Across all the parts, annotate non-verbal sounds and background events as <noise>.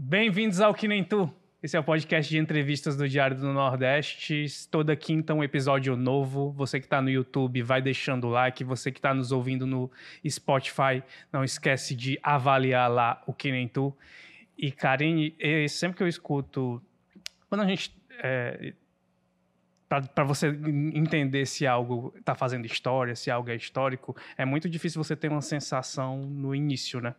Bem-vindos ao Que Nem Tu. Esse é o podcast de entrevistas do Diário do Nordeste. Toda quinta um episódio novo. Você que está no YouTube, vai deixando o like. Você que está nos ouvindo no Spotify, não esquece de avaliar lá o Que Nem Tu. E, Karine, sempre que eu escuto... Quando a gente... É, para você entender se algo está fazendo história, se algo é histórico, é muito difícil você ter uma sensação no início, né?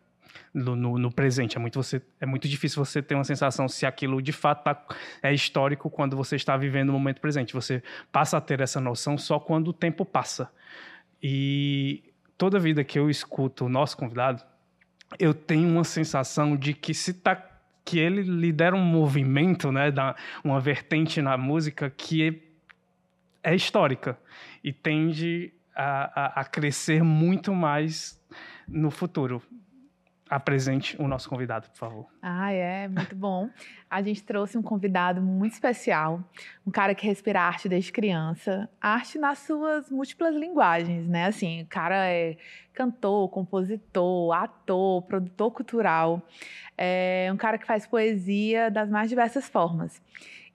No, no, no, presente. É muito, você, é muito difícil você ter uma sensação se aquilo de fato tá, é histórico quando você está vivendo o momento presente. Você passa a ter essa noção só quando o tempo passa. E toda vida que eu escuto o nosso convidado, eu tenho uma sensação de que se tá que ele lidera um movimento, né, da, uma vertente na música que é, é histórica e tende a, a, a crescer muito mais no futuro apresente o nosso convidado, por favor. Ah, é, muito bom. A gente trouxe um convidado muito especial, um cara que respira arte desde criança, arte nas suas múltiplas linguagens, né? Assim, o cara é cantor, compositor, ator, produtor cultural, é um cara que faz poesia das mais diversas formas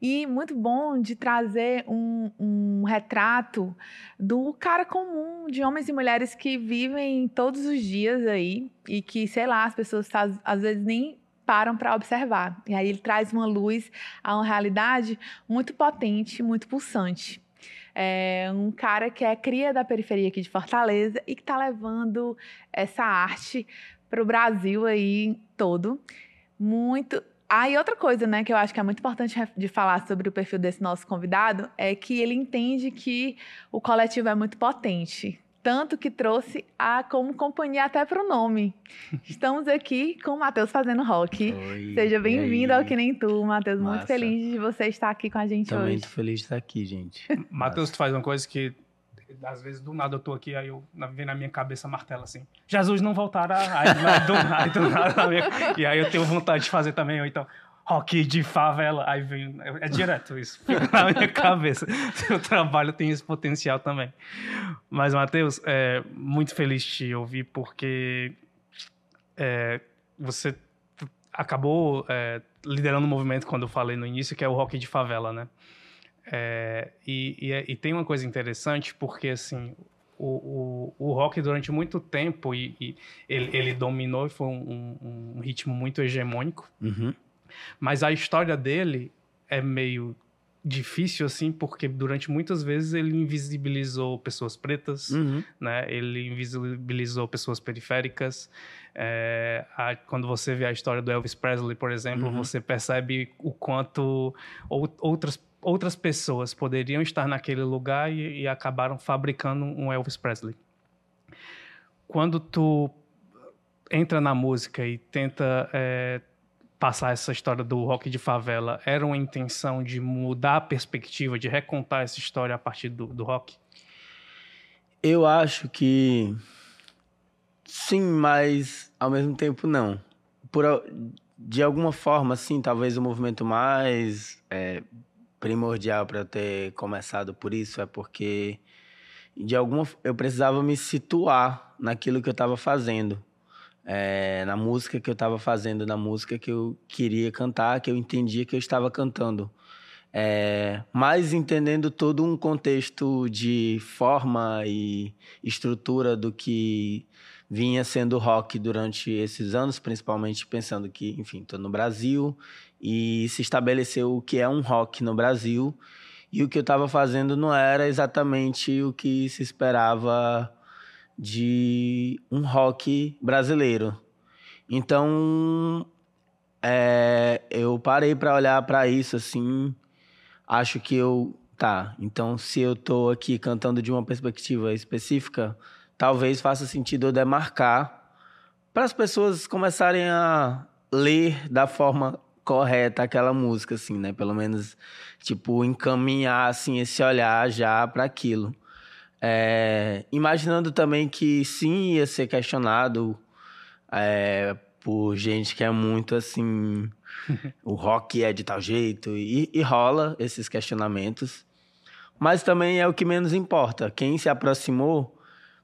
e muito bom de trazer um, um, retrato do cara comum, de homens e mulheres que vivem todos os dias aí e que, sei lá, as pessoas tá, às vezes nem param para observar. E aí ele traz uma luz a uma realidade muito potente, muito pulsante. É um cara que é cria da periferia aqui de Fortaleza e que está levando essa arte para o Brasil aí todo. Muito ah, e outra coisa, né, que eu acho que é muito importante de falar sobre o perfil desse nosso convidado é que ele entende que o coletivo é muito potente, tanto que trouxe a como companhia até para o nome. <laughs> Estamos aqui com o Matheus fazendo rock. Oi, Seja bem-vindo ao Que Nem Tu, Matheus. Muito feliz de você estar aqui com a gente Também hoje. Também feliz de estar aqui, gente. Matheus, tu faz uma coisa que às vezes do nada eu tô aqui, aí eu vem na minha cabeça martela assim, Jesus não voltará, aí, do, aí do nada, minha, e aí eu tenho vontade de fazer também, ou então, rock de favela, aí vem, é, direto isso, na minha cabeça, <laughs> seu trabalho tem esse potencial também. Mas, Matheus, é, muito feliz te ouvir, porque é, você acabou é, liderando um movimento, quando eu falei no início, que é o rock de favela, né? É, e, e, é, e, tem uma coisa interessante, porque assim, o, o, o rock durante muito tempo e, e ele, ele, dominou e foi um, um, um ritmo muito hegemônico. Uhum. Mas a história dele é meio difícil assim porque durante muitas vezes ele invisibilizou pessoas pretas uhum. né ele invisibilizou pessoas periféricas é, a, quando você vê a história do Elvis Presley por exemplo uhum. você percebe o quanto ou, outras outras pessoas poderiam estar naquele lugar e, e acabaram fabricando um Elvis Presley. Quando tu entra na música e tenta é, passar essa história do rock de favela, era uma intenção de mudar a perspectiva, de recontar essa história a partir do, do rock? Eu acho que sim, mas ao mesmo tempo não. Por, de alguma forma, sim, talvez o movimento mais é, primordial para eu ter começado por isso é porque de alguma eu precisava me situar naquilo que eu estava fazendo, é, na música que eu estava fazendo, na música que eu queria cantar, que eu entendia que eu estava cantando. É, mas entendendo todo um contexto de forma e estrutura do que vinha sendo rock durante esses anos, principalmente pensando que, enfim, estou no Brasil e se estabeleceu o que é um rock no Brasil. E o que eu estava fazendo não era exatamente o que se esperava de um rock brasileiro. Então, é, eu parei para olhar para isso assim. Acho que eu. Tá, então se eu tô aqui cantando de uma perspectiva específica, talvez faça sentido eu demarcar para as pessoas começarem a ler da forma correta aquela música, assim, né? Pelo menos, tipo, encaminhar, assim, esse olhar já para aquilo. É, imaginando também que sim ia ser questionado é, por gente que é muito assim <laughs> o rock é de tal jeito e, e, rola esses questionamentos mas também é o que menos importa quem se aproximou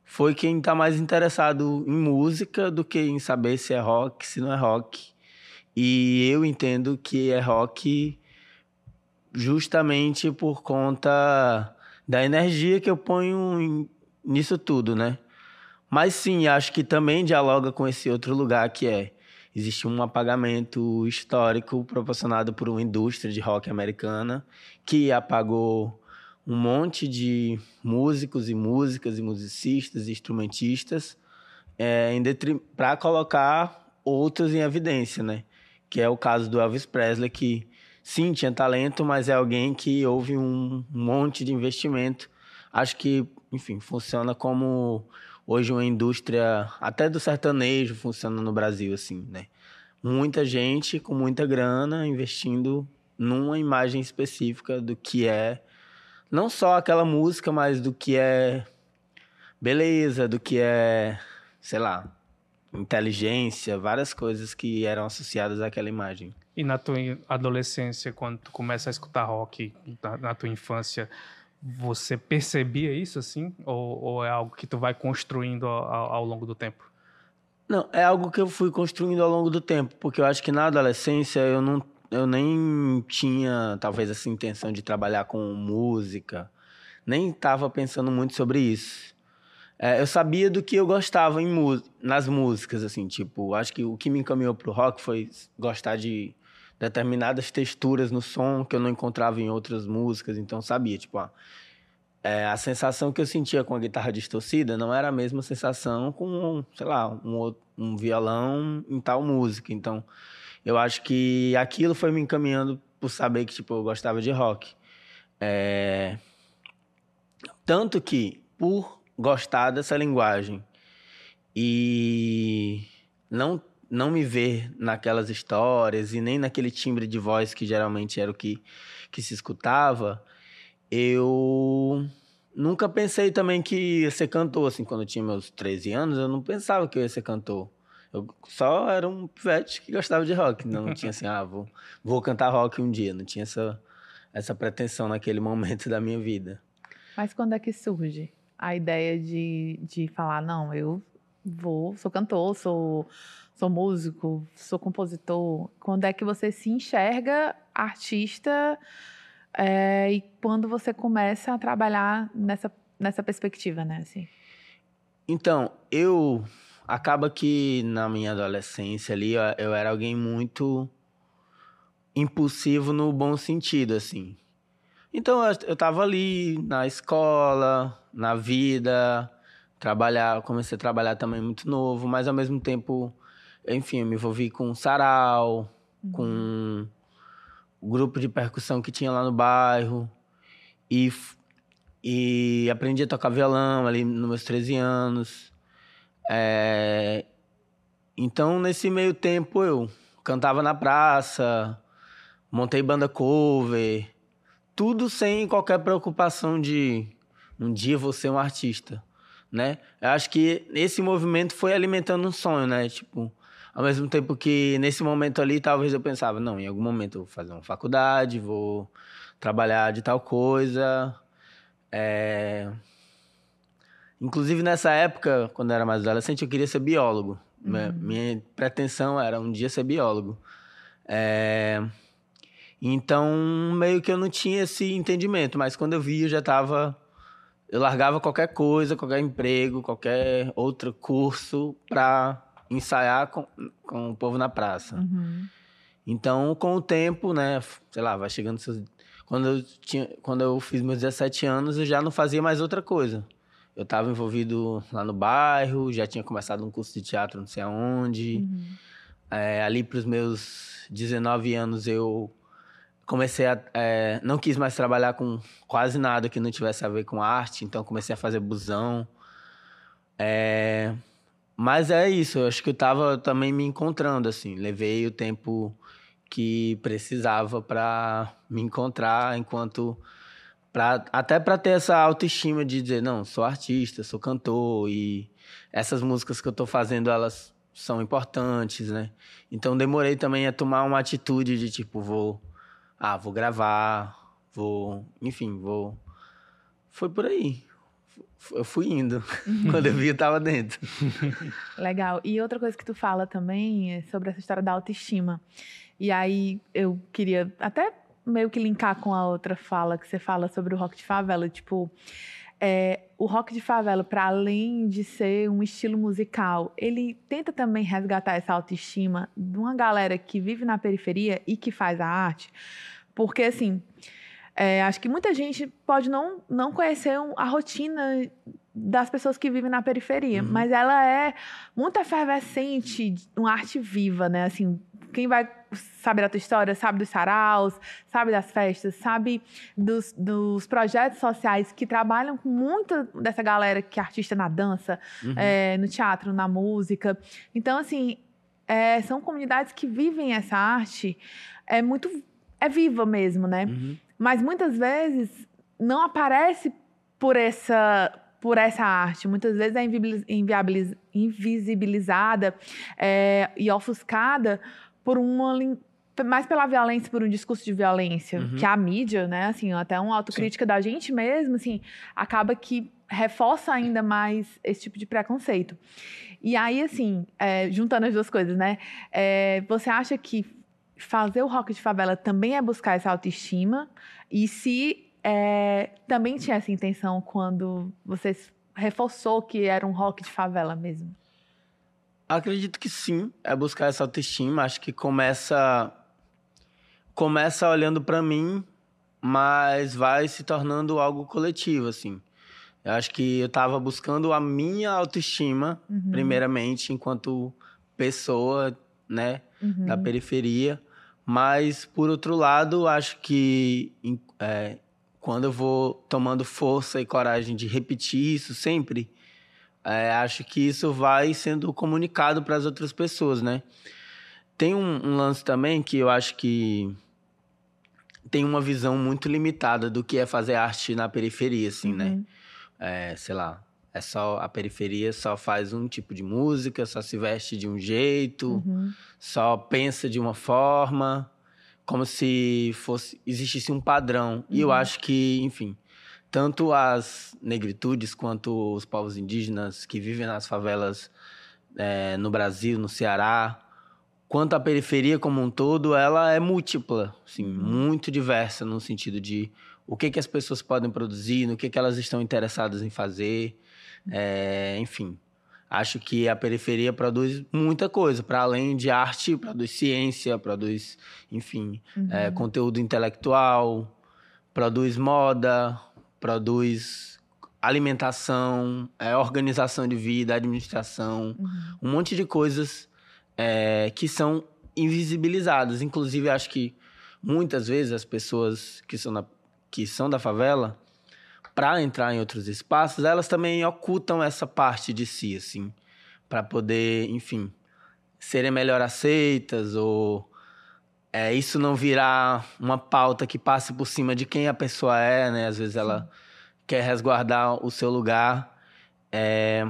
foi quem está mais interessado em música do que em saber se é rock se não é rock E eu entendo que é rock justamente por conta da energia que eu ponho nisso tudo, né? Mas sim, acho que também dialoga com esse outro lugar que é existe um apagamento histórico proporcionado por uma indústria de rock americana que apagou um monte de músicos e músicas e musicistas e instrumentistas é, para colocar outros em evidência, né? Que é o caso do Elvis Presley, que sim, tinha talento, mas é alguém que houve um monte de investimento. Acho que, enfim, funciona como hoje uma indústria até do sertanejo funciona no Brasil assim, né? Muita gente com muita grana investindo numa imagem específica do que é não só aquela música, mas do que é beleza, do que é, sei lá, inteligência, várias coisas que eram associadas àquela imagem. E na tua adolescência, quando tu começa a escutar rock, na, na tua infância, você percebia isso assim? Ou, ou, é algo que tu vai construindo ao, ao, longo do tempo? Não, é algo que eu fui construindo ao longo do tempo, porque eu acho que na adolescência eu não eu nem tinha talvez essa intenção de trabalhar com música, nem estava pensando muito sobre isso. É, eu sabia do que eu gostava em nas músicas, assim, tipo, acho que o que me encaminhou pro rock foi gostar de determinadas texturas no som que eu não encontrava em outras músicas, então sabia, tipo, ah, é, a sensação que eu sentia com a guitarra distorcida não era a mesma sensação com, sei lá, um, um violão em tal música. Então, eu acho que aquilo foi me encaminhando por saber que, tipo, eu gostava de rock. É... Tanto que, por gostar dessa linguagem e não não me ver naquelas histórias e nem naquele timbre de voz que geralmente era o que, que se escutava, eu nunca pensei também que ia ser cantor, assim, quando eu tinha meus 13 anos, eu não pensava que eu ia ser cantor. Eu só era um pivete que gostava de rock, não <laughs> tinha assim, ah, vou, vou cantar rock um dia, não tinha essa, essa pretensão naquele momento da minha vida. Mas quando é que surge a ideia de, de falar, não, eu vou, sou cantor, sou sou músico, sou compositor. Quando é que você se enxerga artista é, e quando você começa a trabalhar nessa, nessa perspectiva, né? Assim? Então, eu acaba que na minha adolescência ali eu, eu era alguém muito impulsivo no bom sentido, assim. Então eu, eu tava ali na escola, na vida, trabalhar, comecei a trabalhar também muito novo, mas ao mesmo tempo enfim, eu me envolvi com sarau, uhum. com o grupo de percussão que tinha lá no bairro. E, e aprendi a tocar violão ali nos meus 13 anos. É, então, nesse meio tempo, eu cantava na praça, montei banda cover, tudo sem qualquer preocupação de um dia vou ser um artista, né? Eu acho que esse movimento foi alimentando um sonho, né? Tipo, ao mesmo tempo que nesse momento ali, talvez eu pensava, não, em algum momento eu vou fazer uma faculdade, vou trabalhar de tal coisa. É... Inclusive nessa época, quando eu era mais adolescente, eu queria ser biólogo. Uhum. Minha pretensão era um dia ser biólogo. É... Então, meio que eu não tinha esse entendimento, mas quando eu vi, eu já estava. Eu largava qualquer coisa, qualquer emprego, qualquer outro curso para ensaiar com, com o povo na praça. Uhum. Então, com o tempo, né, sei lá, vai chegando seus... quando eu tinha, quando eu fiz meus 17 anos, eu já não fazia mais outra coisa. Eu estava envolvido lá no bairro, já tinha começado um curso de teatro, não sei aonde. Uhum. É, ali para os meus 19 anos eu comecei a é, não quis mais trabalhar com quase nada que não tivesse a ver com arte, então comecei a fazer busão. É, mas é isso, eu acho que eu tava também me encontrando, assim. Levei o tempo que precisava para me encontrar enquanto. Pra, até para ter essa autoestima de dizer, não, sou artista, sou cantor e essas músicas que eu tô fazendo, elas são importantes, né? Então demorei também a tomar uma atitude de tipo, vou. Ah, vou gravar, vou. Enfim, vou. Foi por aí. eu fui indo. <laughs> Quando eu vi, eu tava dentro. <laughs> Legal. E outra coisa que tu fala também é sobre essa história da autoestima. E aí eu queria até meio que linkar com a outra fala que você fala sobre o rock de favela, tipo, é, o rock de favela, para além de ser um estilo musical, ele tenta também resgatar essa autoestima de uma galera que vive na periferia e que faz a arte, porque assim, é, acho que muita gente pode não, não conhecer a rotina das pessoas que vivem na periferia, uhum. mas ela é muito efervescente, uma arte viva, né? Assim, quem vai saber da tua história sabe dos saraus, sabe das festas, sabe dos, dos projetos sociais que trabalham com muita dessa galera que é artista na dança, uhum. é, no teatro, na música. Então, assim, é, são comunidades que vivem essa arte é muito é viva mesmo, né? Uhum. Mas muitas vezes não aparece por essa por essa arte. Muitas vezes é invisibilizada é, e ofuscada por uma mais pela violência, por um discurso de violência, uhum. que a mídia, né, assim, até uma autocrítica Sim. da gente mesmo, assim, acaba que reforça ainda mais esse tipo de preconceito. E aí, assim, é, juntando as duas coisas, né, é, você acha que fazer o rock de favela também é buscar essa autoestima? E se é, também tinha essa intenção quando você reforçou que era um rock de favela mesmo? Acredito que sim, é buscar essa autoestima. Acho que começa começa olhando para mim, mas vai se tornando algo coletivo, assim. Eu acho que eu estava buscando a minha autoestima, uhum. primeiramente, enquanto pessoa, né, uhum. da periferia. Mas, por outro lado, acho que é, quando eu vou tomando força e coragem de repetir isso sempre, é, acho que isso vai sendo comunicado para as outras pessoas, né? Tem um, um, lance também que eu acho que tem uma visão muito limitada do que é fazer arte na periferia, assim, né? uhum. né? É, sei lá, é só a periferia só faz um tipo de música, só se veste de um jeito, uhum. só pensa de uma forma, como se fosse existisse um padrão. Uhum. E eu uhum. acho que, enfim, tanto as negritudes quanto os povos indígenas que vivem nas favelas é, no Brasil, no Ceará, quanto a periferia como um todo, ela é múltipla, assim, muito diversa no sentido de o que, que as pessoas podem produzir, no que, que elas estão interessadas em fazer, é, enfim. Acho que a periferia produz muita coisa, para além de arte, produz ciência, produz, enfim, é, uhum. é, conteúdo intelectual, produz moda, produz alimentação, é, organização de vida, administração, uhum. um monte de coisas é, que são invisibilizadas. Inclusive, acho que muitas vezes as pessoas que são, na, que são da favela, para entrar em outros espaços, elas também ocultam essa parte de si, assim, para poder, enfim, serem melhor aceitas ou é, isso não virar uma pauta que passe por cima de quem a pessoa é, né? Às vezes ela Sim. quer resguardar o seu lugar. É...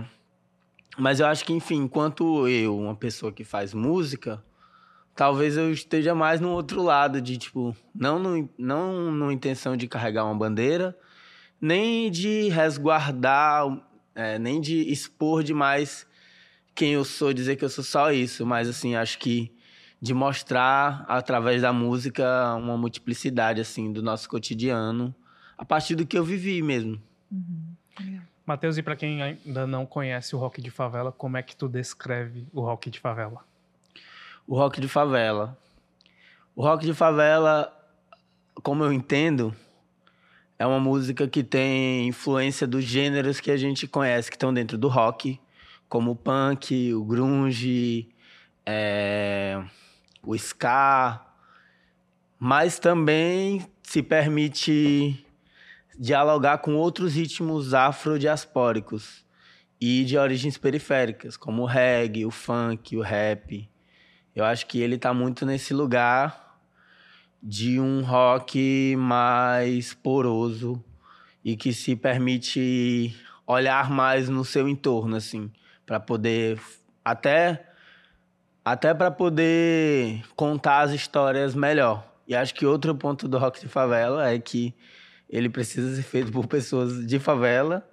Mas eu acho que, enfim, enquanto eu, uma pessoa que faz música, talvez eu esteja mais no outro lado, de tipo, não no, não no intenção de carregar uma bandeira, nem de resguardar, é, nem de expor demais quem eu sou, dizer que eu sou só isso, mas assim, acho que de mostrar através da música uma multiplicidade assim do nosso cotidiano a partir do que eu vivi mesmo. Uhum. Matheus, e para quem ainda não conhece o rock de favela, como é que tu descreve o rock de favela? O rock de favela. O rock de favela, como eu entendo, é uma música que tem influência dos gêneros que a gente conhece, que estão dentro do rock, como o punk, o grunge, é, o ska, mas também se permite dialogar com outros ritmos afrodiaspóricos e de origens periféricas, como o reggae, o funk, o rap. Eu acho que ele está muito nesse lugar de um rock mais poroso e que se permite olhar mais no seu entorno, assim, para poder até até para poder contar as histórias melhor. E acho que outro ponto do rock de favela é que ele precisa ser feito por pessoas de favela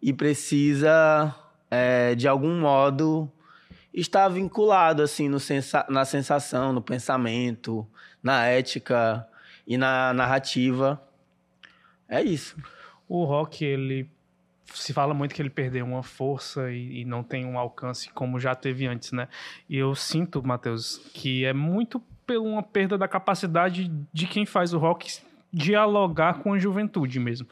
e precisa, é, de algum modo, estar vinculado assim no sensa na sensação, no pensamento, na ética e na narrativa. É isso. O rock, ele se fala muito que ele perdeu uma força e, e, não tem um alcance como já teve antes, né? E eu sinto, Matheus, que é muito por uma perda da capacidade de quem faz o rock dialogar com a juventude mesmo.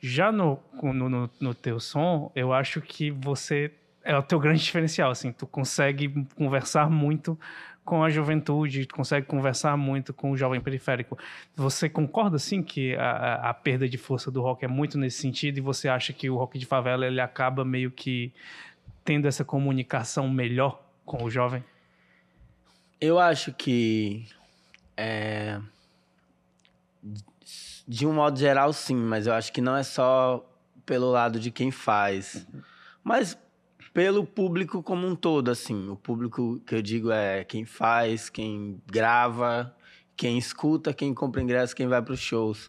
Já no, no, no, no teu som, eu acho que você é o teu grande diferencial, assim, tu consegue conversar muito com a juventude, consegue conversar muito com o jovem periférico. Você concorda, sim, que a, a, perda de força do rock é muito nesse sentido e você acha que o rock de favela ele acaba meio que tendo essa comunicação melhor com o jovem? Eu acho que é, de um modo geral, sim, mas eu acho que não é só pelo lado de quem faz, mas pelo público como um todo, assim. O público que eu digo é quem faz, quem grava, quem escuta, quem compra ingresso, quem vai para os shows.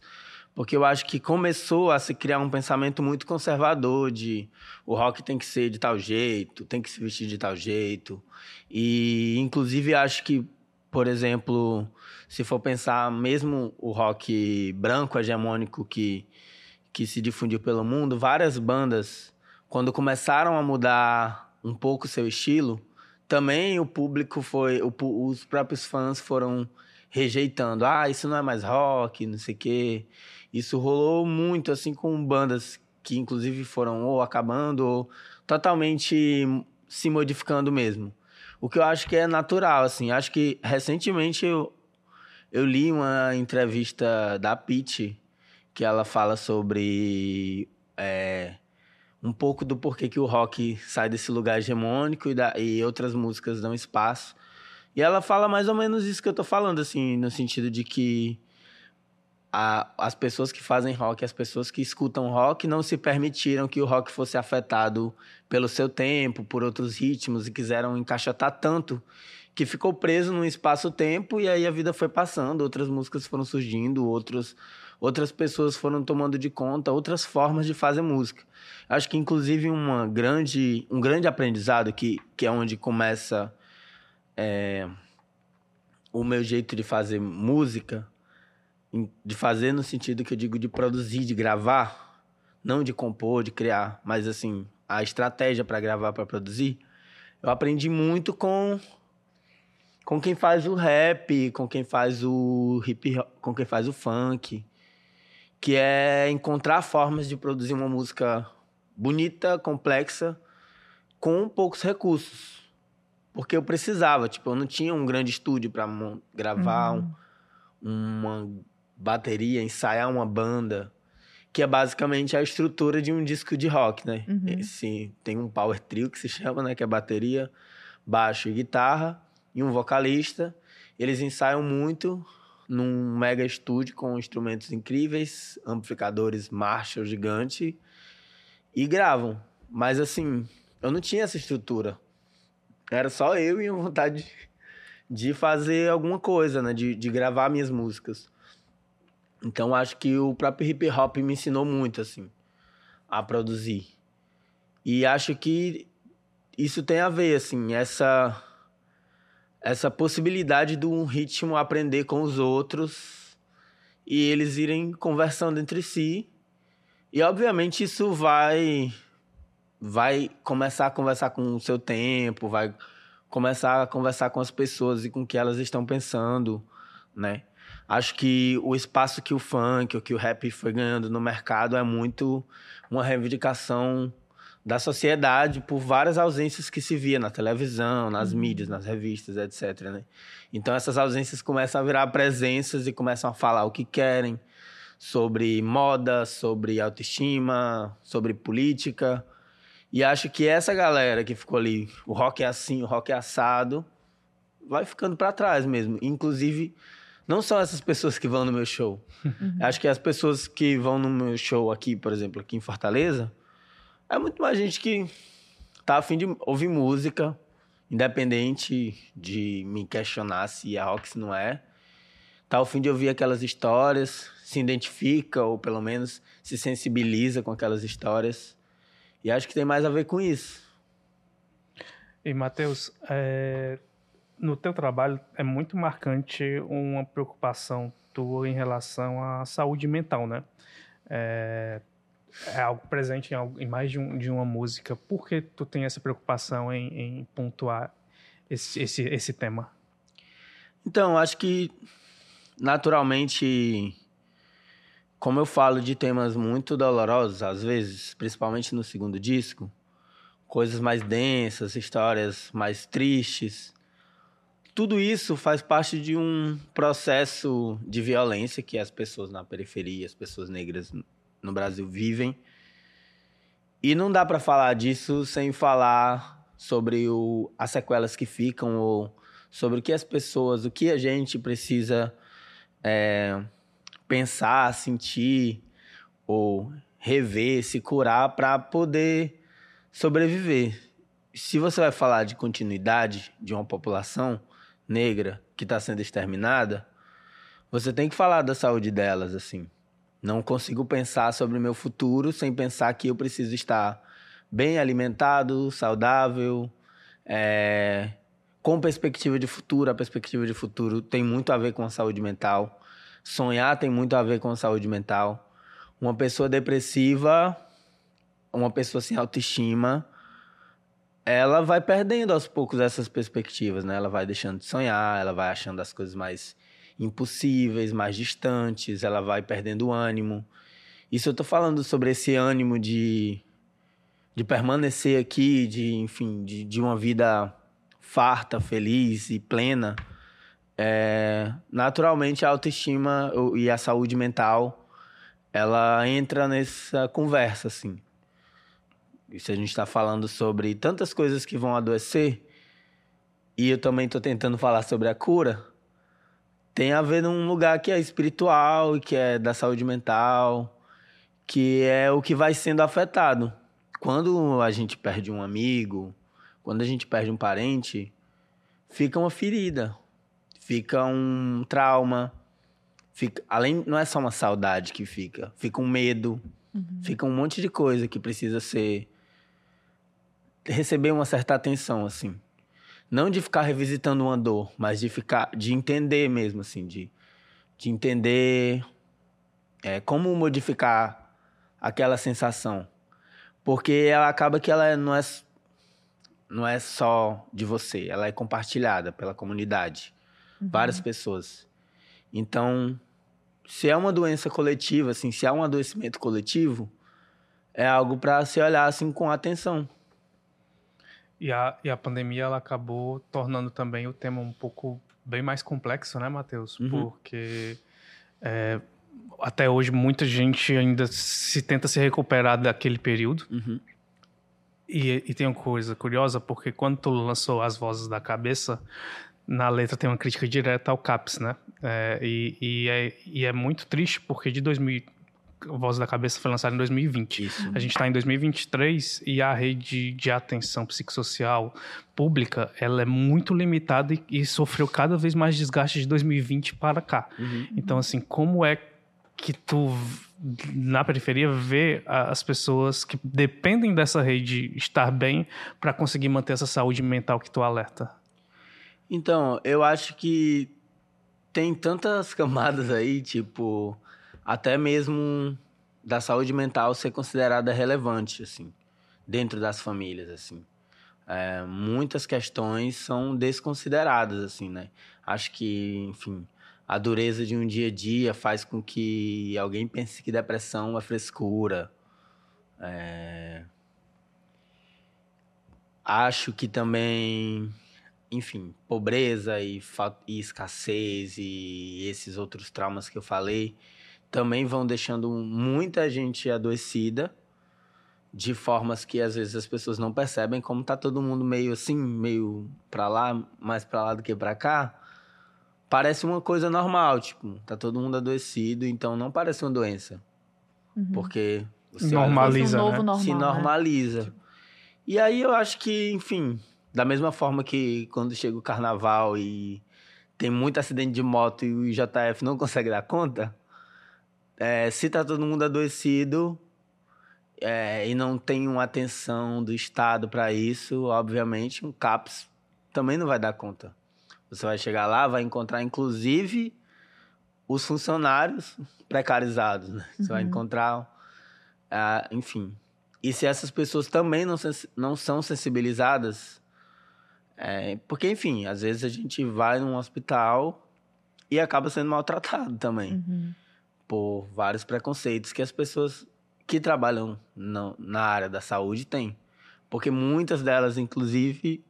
Porque eu acho que começou a se criar um pensamento muito conservador de o rock tem que ser de tal jeito, tem que se vestir de tal jeito. E, inclusive, acho que, por exemplo, se for pensar mesmo o rock branco hegemônico que, que se difundiu pelo mundo, várias bandas quando começaram a mudar um pouco seu estilo, também o público foi, o, os próprios fãs foram rejeitando. Ah, isso não é mais rock, não sei o quê. Isso rolou muito, assim, com bandas que inclusive foram ou acabando ou totalmente se modificando mesmo. O que eu acho que é natural, assim. Acho que recentemente eu, eu li uma entrevista da Pitty que ela fala sobre é, um pouco do porquê que o rock sai desse lugar hegemônico e, da, e outras músicas dão espaço. E ela fala mais ou menos isso que eu tô falando, assim, no sentido de que a, as pessoas que fazem rock, as pessoas que escutam rock, não se permitiram que o rock fosse afetado pelo seu tempo, por outros ritmos, e quiseram encaixotar tanto que ficou preso num espaço-tempo e aí a vida foi passando, outras músicas foram surgindo, outros outras pessoas foram tomando de conta outras formas de fazer música. Acho que inclusive uma grande, um grande aprendizado que, que é onde começa é, o meu jeito de fazer música, de fazer no sentido que eu digo de produzir, de gravar, não de compor, de criar, mas assim, a estratégia para gravar, para produzir, eu aprendi muito com com quem faz o rap, com quem faz o hip com quem faz o funk, que é encontrar formas de produzir uma música bonita, complexa, com poucos recursos. Porque eu precisava, tipo, eu não tinha um grande estúdio para gravar uhum. um, uma bateria, ensaiar uma banda, que é basicamente a estrutura de um disco de rock, né? Uhum. Esse, tem um power trio que se chama, né, que é bateria, baixo e guitarra e um vocalista. Eles ensaiam muito, num mega estúdio com instrumentos incríveis, amplificadores Marshall gigante e gravam. Mas assim, eu não tinha essa estrutura. Era só eu e a vontade de fazer alguma coisa, né? De, de gravar minhas músicas. Então acho que o próprio hip hop me ensinou muito, assim, a produzir. E acho que isso tem a ver, assim, essa essa possibilidade de um ritmo aprender com os outros e eles irem conversando entre si. E obviamente isso vai vai começar a conversar com o seu tempo, vai começar a conversar com as pessoas e com o que elas estão pensando, né? Acho que o espaço que o funk, ou que o rap foi ganhando no mercado é muito uma reivindicação da sociedade por várias ausências que se via na televisão, nas uhum. mídias, nas revistas, etc. Né? Então essas ausências começam a virar presenças e começam a falar o que querem sobre moda, sobre autoestima, sobre política. E acho que essa galera que ficou ali, o rock é assim, o rock é assado, vai ficando para trás mesmo. Inclusive, não são essas pessoas que vão no meu show. Uhum. Acho que as pessoas que vão no meu show aqui, por exemplo, aqui em Fortaleza, é muito mais gente que tá afim de ouvir música, independente de me questionar se é rock, se não é. Tá afim de ouvir aquelas histórias, se identifica ou pelo menos se sensibiliza com aquelas histórias. E acho que tem mais a ver com isso. E, Matheus, é, no teu trabalho é muito marcante uma preocupação tua em relação à saúde mental, né? É, é algo presente em, em mais de, um, de, uma música. Por que tu tem essa preocupação em, em pontuar esse, esse, esse tema? Então, acho que naturalmente, como eu falo de temas muito dolorosos, às vezes, principalmente no segundo disco, coisas mais densas, histórias mais tristes, tudo isso faz parte de um processo de violência que as pessoas na periferia, as pessoas negras no Brasil vivem. E não dá para falar disso sem falar sobre o, as sequelas que ficam ou sobre o que as pessoas, o que a gente precisa é, pensar, sentir ou rever, se curar para poder sobreviver. Se você vai falar de continuidade de uma população, negra que está sendo exterminada, você tem que falar da saúde delas, assim. Não consigo pensar sobre o meu futuro sem pensar que eu preciso estar bem alimentado, saudável, é, com perspectiva de futuro. A perspectiva de futuro tem muito a ver com a saúde mental. Sonhar tem muito a ver com a saúde mental. Uma pessoa depressiva, uma pessoa sem autoestima, ela vai perdendo aos poucos essas perspectivas, né? Ela vai deixando de sonhar, ela vai achando as coisas mais impossíveis, mais distantes, ela vai perdendo ânimo. Isso eu tô falando sobre esse ânimo de, de permanecer aqui, de, enfim, de, de uma vida farta, feliz e plena. É, naturalmente a autoestima e a saúde mental ela entra nessa conversa assim e se a gente está falando sobre tantas coisas que vão adoecer, e eu também estou tentando falar sobre a cura, tem a ver num lugar que é espiritual, que é da saúde mental, que é o que vai sendo afetado. Quando a gente perde um amigo, quando a gente perde um parente, fica uma ferida, fica um trauma, fica além não é só uma saudade que fica, fica um medo, uhum. fica um monte de coisa que precisa ser receber uma certa atenção, assim. Não de ficar revisitando uma dor, mas de ficar, de entender mesmo, assim, de, de entender é, como modificar aquela sensação. Porque ela acaba que ela não é, não é só de você, ela é compartilhada pela comunidade. Uhum. Várias pessoas. Então, se é uma doença coletiva, assim, se há um adoecimento coletivo, é algo para se olhar assim com atenção. E a, e a pandemia ela acabou tornando também o tema um pouco bem mais complexo, né, Matheus? Uhum. Porque é, até hoje muita gente ainda se tenta se recuperar daquele período. Uhum. E, e, tem uma coisa curiosa, porque quando tu lançou As Vozes da Cabeça, na letra tem uma crítica direta ao CAPS, né? É, e, e, é, e é muito triste, porque de 2000, Voz da Cabeça foi lançado em 2020. Isso. A gente está em 2023 e a rede de atenção psicossocial pública ela é muito limitada e, e sofreu cada vez mais desgaste de 2020 para cá. Uhum. Então, assim, como é que tu na periferia vê as pessoas que dependem dessa rede estar bem para conseguir manter essa saúde mental que tu alerta? Então, eu acho que tem tantas <laughs> camadas aí, tipo, até mesmo da saúde mental ser considerada relevante, assim, dentro das famílias, assim. É, muitas questões são desconsideradas, assim, né? Acho que, enfim, a dureza de um dia a dia faz com que alguém pense que depressão é frescura. É... Acho que também, enfim, pobreza e, e escassez e esses outros traumas que eu falei também vão deixando muita gente adoecida de formas que às vezes as pessoas não percebem, como tá todo mundo meio assim, meio para lá, mais para lá do que para cá. Parece uma coisa normal, tipo, tá todo mundo adoecido, então não parece uma doença. Uhum. Porque você normaliza, um né? normal, se normaliza. Né? E aí eu acho que, enfim, da mesma forma que quando chega o carnaval e tem muito acidente de moto e o JF não consegue dar conta, é, se tá todo mundo adoecido, é, e não tem uma atenção do Estado para isso, obviamente, um CAPS também não vai dar conta. Você vai chegar lá, vai encontrar, inclusive, os funcionários precarizados, né? Você vai Uhum. encontrar, ah, enfim. E se essas pessoas também não, não são sensibilizadas, é, porque, enfim, às vezes a gente vai num hospital e acaba sendo maltratado também Uhum. Por vários preconceitos que as pessoas que trabalham na, na área da saúde têm. Porque muitas delas, inclusive,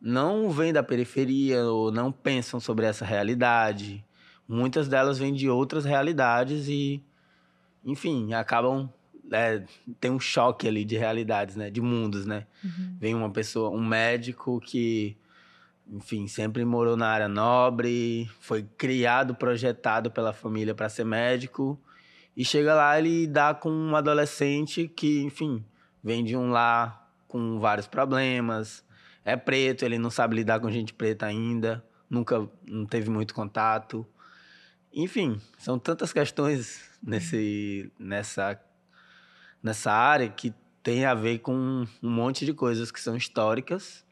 não vêm da periferia ou não pensam sobre essa realidade. Muitas delas vêm de outras realidades e, enfim, acabam. É, tem um choque ali de realidades, né? De mundos, né? Uhum. Vem uma pessoa, um médico que, enfim, sempre morou na área nobre, foi criado, projetado pela família para ser médico, e chega lá ele dá com um adolescente que, enfim, vem de um lar com vários problemas, é preto, ele não sabe lidar com gente preta ainda, nunca não teve muito contato. Enfim, são tantas questões nesse nessa nessa área que tem a ver com um monte de coisas que são históricas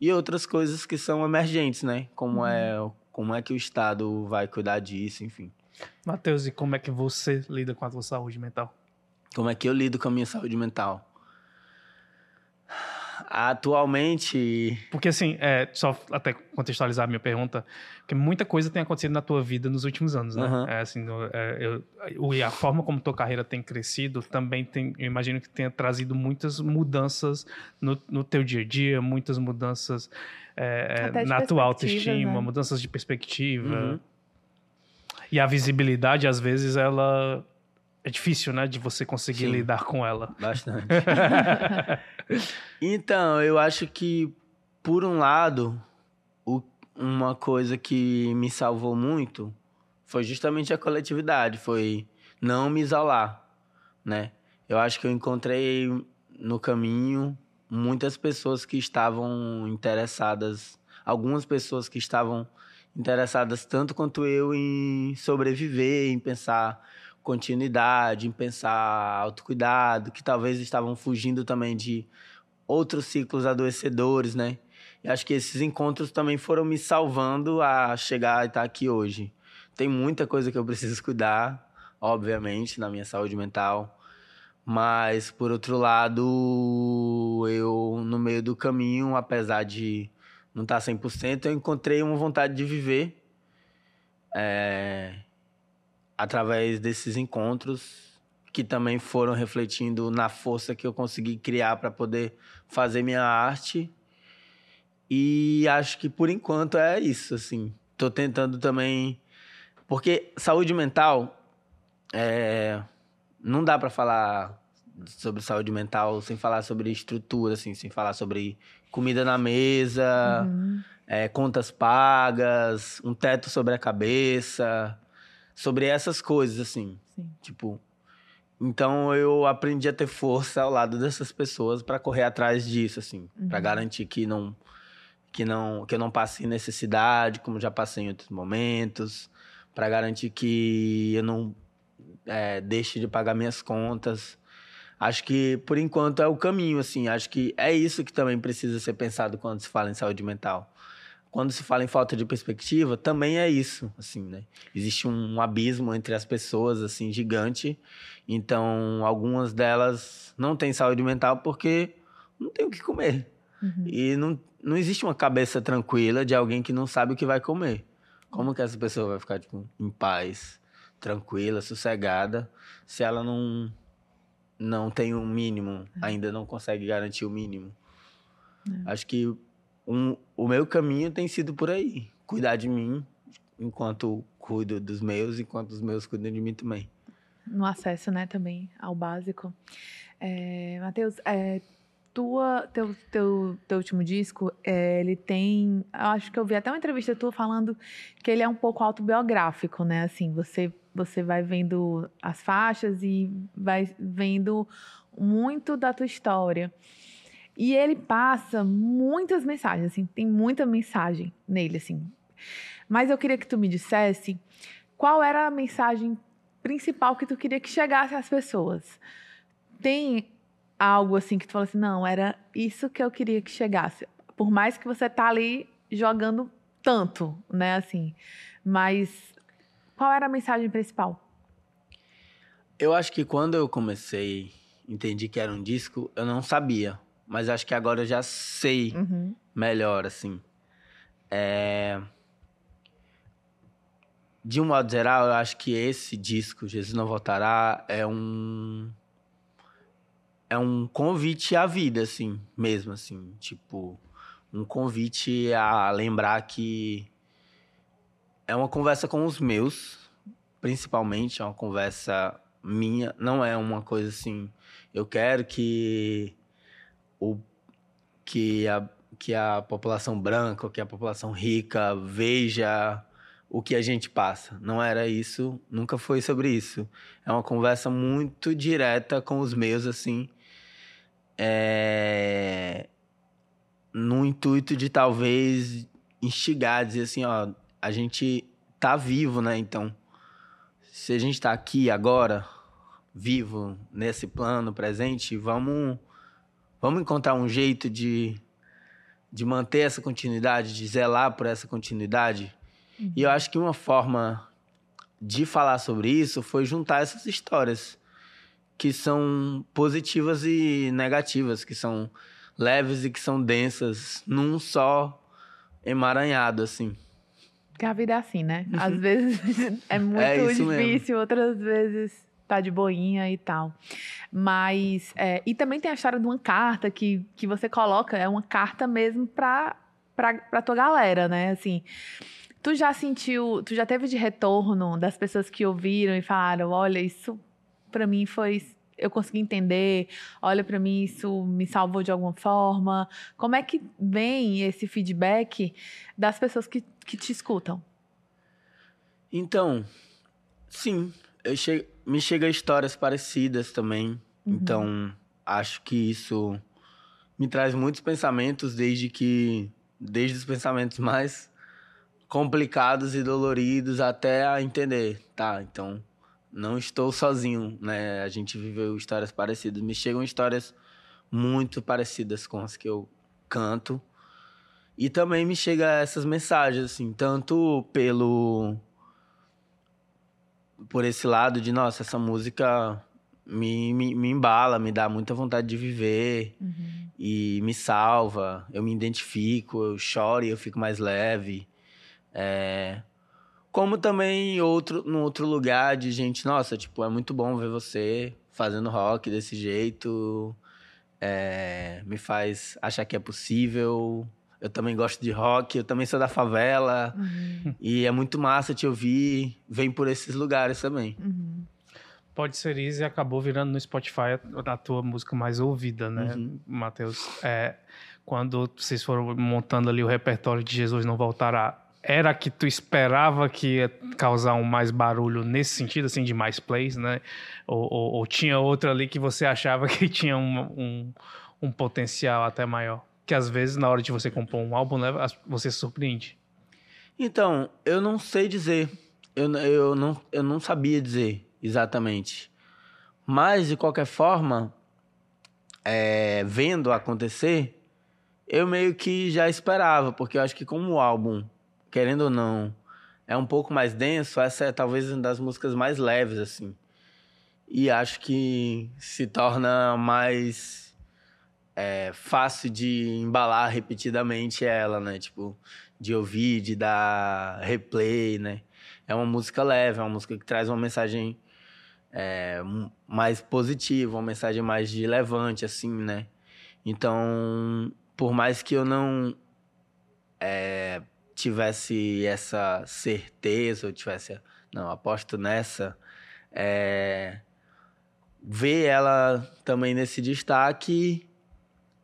e outras coisas que são emergentes, né? Como é como é que o Estado vai cuidar disso, enfim. Matheus, e como é que você lida com a tua saúde mental? Como é que eu lido com a minha saúde mental? Atualmente, Porque assim, é, só até contextualizar a minha pergunta, porque muita coisa tem acontecido na tua vida nos últimos anos, né? Aham. É, assim, no- é, eu- e a forma como tua carreira tem crescido também tem, eu imagino que tenha trazido muitas mudanças no, no teu dia a dia, muitas mudanças é, é, na tua autoestima, né? mudanças de perspectiva. Uhum. E a visibilidade, às vezes, ela é difícil, né? De você conseguir Sim. lidar com ela. bastante. <laughs> Então, eu acho que, por um lado, o- uma coisa que me salvou muito foi justamente a coletividade, foi não me isolar, né? Eu acho que eu encontrei no caminho muitas pessoas que estavam interessadas, algumas pessoas que estavam interessadas tanto quanto eu em sobreviver, em pensar continuidade, em pensar autocuidado, que talvez estavam fugindo também de outros ciclos adoecedores, né? E acho que esses encontros também foram me salvando a chegar e estar aqui hoje. Tem muita coisa que eu preciso cuidar, obviamente, na minha saúde mental. Mas, por outro lado, eu, no meio do caminho, apesar de não estar 100%, eu encontrei uma vontade de viver. É, através desses encontros que também foram refletindo na força que eu consegui criar para poder fazer minha arte. E acho que por enquanto é isso, assim. Tô tentando também porque saúde mental é, não dá para falar sobre saúde mental sem falar sobre estrutura, assim, sem falar sobre comida na mesa, Uhum. é, contas pagas, um teto sobre a cabeça, sobre essas coisas, assim. Sim. Tipo, então eu aprendi a ter força ao lado dessas pessoas para correr atrás disso, assim, para Uhum. garantir que não que não que eu não passe necessidade, como já passei em outros momentos, para garantir que eu não é, deixe de pagar minhas contas. Acho que por enquanto é o caminho, assim. Acho que é isso que também precisa ser pensado quando se fala em saúde mental. Quando se fala em falta de perspectiva, também é isso, assim, né? Existe um abismo entre as pessoas, assim, gigante. Então, algumas delas não têm saúde mental porque não tem o que comer. Uhum. E não, não existe uma cabeça tranquila de alguém que não sabe o que vai comer. Como que essa pessoa vai ficar, tipo, em paz, tranquila, sossegada, se ela não, não tem o um mínimo, ainda não consegue garantir o mínimo? Acho que um, o meu caminho tem sido por aí. Cuidar de mim, enquanto cuido dos meus, enquanto os meus cuidam de mim também. no acesso, né, também ao básico. É, Matheus, é, tua, teu, teu, teu último disco, é, ele tem, acho que eu vi até uma entrevista tua falando que ele é um pouco autobiográfico, né, assim, você, você vai vendo as faixas e vai vendo muito da tua história. E ele passa muitas mensagens, assim, tem muita mensagem nele, assim. Mas eu queria que tu me dissesse qual era a mensagem principal que tu queria que chegasse às pessoas. tem algo assim que tu fala assim, não, era isso que eu queria que chegasse. Por mais que você tá ali jogando tanto, né, assim. Mas qual era a mensagem principal? Eu acho que quando eu comecei, entendi que era um disco, eu não sabia. Mas acho que agora eu já sei Uhum. melhor, assim. É... De um modo geral, eu acho que esse disco, Jesus Não Voltará, é um. É um convite à vida, assim, mesmo, assim. Tipo, um convite a lembrar que é uma conversa com os meus, principalmente, é uma conversa minha, não é uma coisa assim. Eu quero que o que a, que a população branca, que a população rica veja o que a gente passa. Não era isso, nunca foi sobre isso. É uma conversa muito direta com os meus, assim. É... No intuito de talvez instigar, dizer assim, ó, a gente tá vivo, né? Então, se a gente tá aqui agora, vivo, nesse plano presente, vamos vamos encontrar um jeito de, de manter essa continuidade, de zelar por essa continuidade. Uhum. E eu acho que uma forma de falar sobre isso foi juntar essas histórias que são positivas e negativas, que são leves e que são densas, num só emaranhado, assim. Porque a vida é assim, né? Às vezes <laughs> é muito É difícil, outras vezes tá de boinha e tal. Mas. é, e também tem a história de uma carta que, que você coloca, é uma carta mesmo pra, pra, pra tua galera, né? Assim. Tu já sentiu, tu já teve de retorno das pessoas que ouviram e falaram: olha, isso pra mim foi. Eu consegui entender, olha pra mim, isso me salvou de alguma forma. Como é que vem esse feedback das pessoas que, que te escutam? Então, sim, eu che... me chega histórias parecidas também. Então, acho que isso me traz muitos pensamentos desde que desde os pensamentos <laughs> mais complicados e doloridos até a entender, tá? Então, não estou sozinho, né? A gente viveu histórias parecidas. Me chegam histórias muito parecidas com as que eu canto. E também me chega essas mensagens, assim, tanto pelo por esse lado de, nossa, essa música me, me, me embala, me dá muita vontade de viver e me salva. Eu me identifico, eu choro e eu fico mais leve. É, Como também em outro, no outro lugar de gente, nossa, tipo, é muito bom ver você fazendo rock desse jeito. é, me faz achar que é possível. Eu também gosto de rock, eu também sou da favela. Uhum, E é muito massa te ouvir. Vem por esses lugares também. uhum. Pode ser Easy acabou virando no Spotify a tua música mais ouvida, né, Uhum. Matheus? É, quando vocês foram montando ali o repertório de Jesus Não Voltará, era que tu esperava que ia causar um mais barulho nesse sentido, assim, de mais plays, né? Ou, ou- ou tinha outra ali que você achava <laughs> que tinha um, um, um potencial até maior? Que às vezes, na hora de você compor um álbum, né, você se surpreende. Então, eu não sei dizer. Eu, eu, não, eu não sabia dizer exatamente. Mas, de qualquer forma, é, vendo acontecer, eu meio que já esperava, porque eu acho que como o álbum, querendo ou não, é um pouco mais denso, essa é talvez uma das músicas mais leves, assim. E acho que se torna mais é, fácil de embalar repetidamente ela, né? Tipo, de ouvir, de dar replay, né? É uma música leve, é uma música que traz uma mensagem é, mais positiva, uma mensagem mais de levante, assim, né? Então, por mais que eu não é, tivesse essa certeza, ou tivesse, não, aposto nessa, é, ver ela também nesse destaque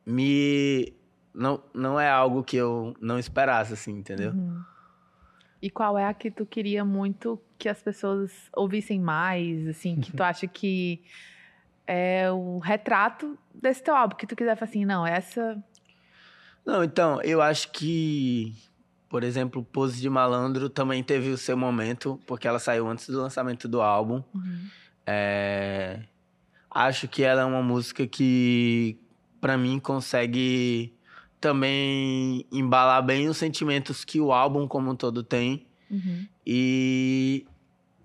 me não, não é algo que eu não esperasse, assim, entendeu? Uhum. E qual é a que tu queria muito que as pessoas ouvissem mais, assim, que tu acha que é o retrato desse teu álbum, que tu quiser falar assim, não, essa... Não, então, eu acho que, por exemplo, Pose de Malandro também teve o seu momento, porque ela saiu antes do lançamento do álbum. Uhum. É, acho que ela é uma música que, para mim, consegue também embalar bem os sentimentos que o álbum como um todo tem. Uhum. E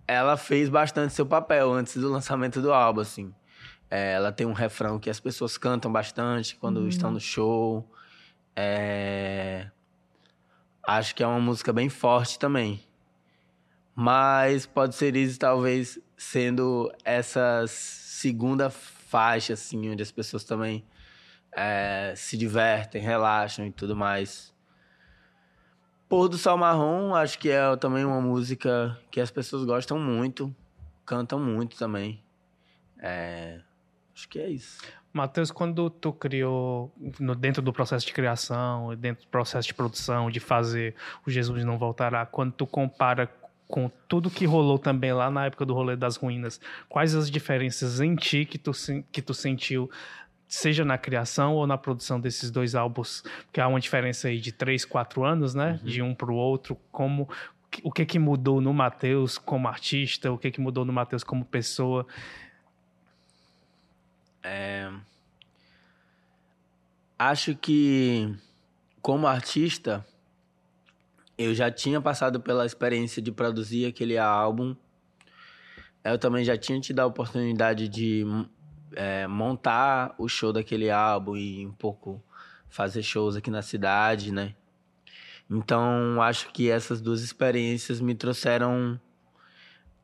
ela fez bastante seu papel antes do lançamento do álbum, assim. É, ela tem um refrão que as pessoas cantam bastante quando Uhum. estão no show. É, Acho que é uma música bem forte também. Mas pode ser isso talvez sendo essa segunda faixa, assim, onde as pessoas também é, se divertem, relaxam e tudo mais. Pôr do Sol Marrom, acho que é também uma música que as pessoas gostam muito, cantam muito também. É, acho que é isso. Matheus, quando tu criou, no- dentro do processo de criação, dentro do processo de produção, de fazer o Jesus Não Voltará, quando tu compara com tudo que rolou também lá na época do Rolê das Ruínas, quais as diferenças em ti que tu, que tu sentiu, seja na criação ou na produção desses dois álbuns? Porque há uma diferença aí de três, quatro anos, né? De um pro outro, como... O que que mudou no Matheus como artista? O que que mudou no Matheus como pessoa? Acho que, como artista, eu já tinha passado pela experiência de produzir aquele álbum. Eu também já tinha tido a oportunidade de é, montar o show daquele álbum e um pouco fazer shows aqui na cidade, né? Então, acho que essas duas experiências me trouxeram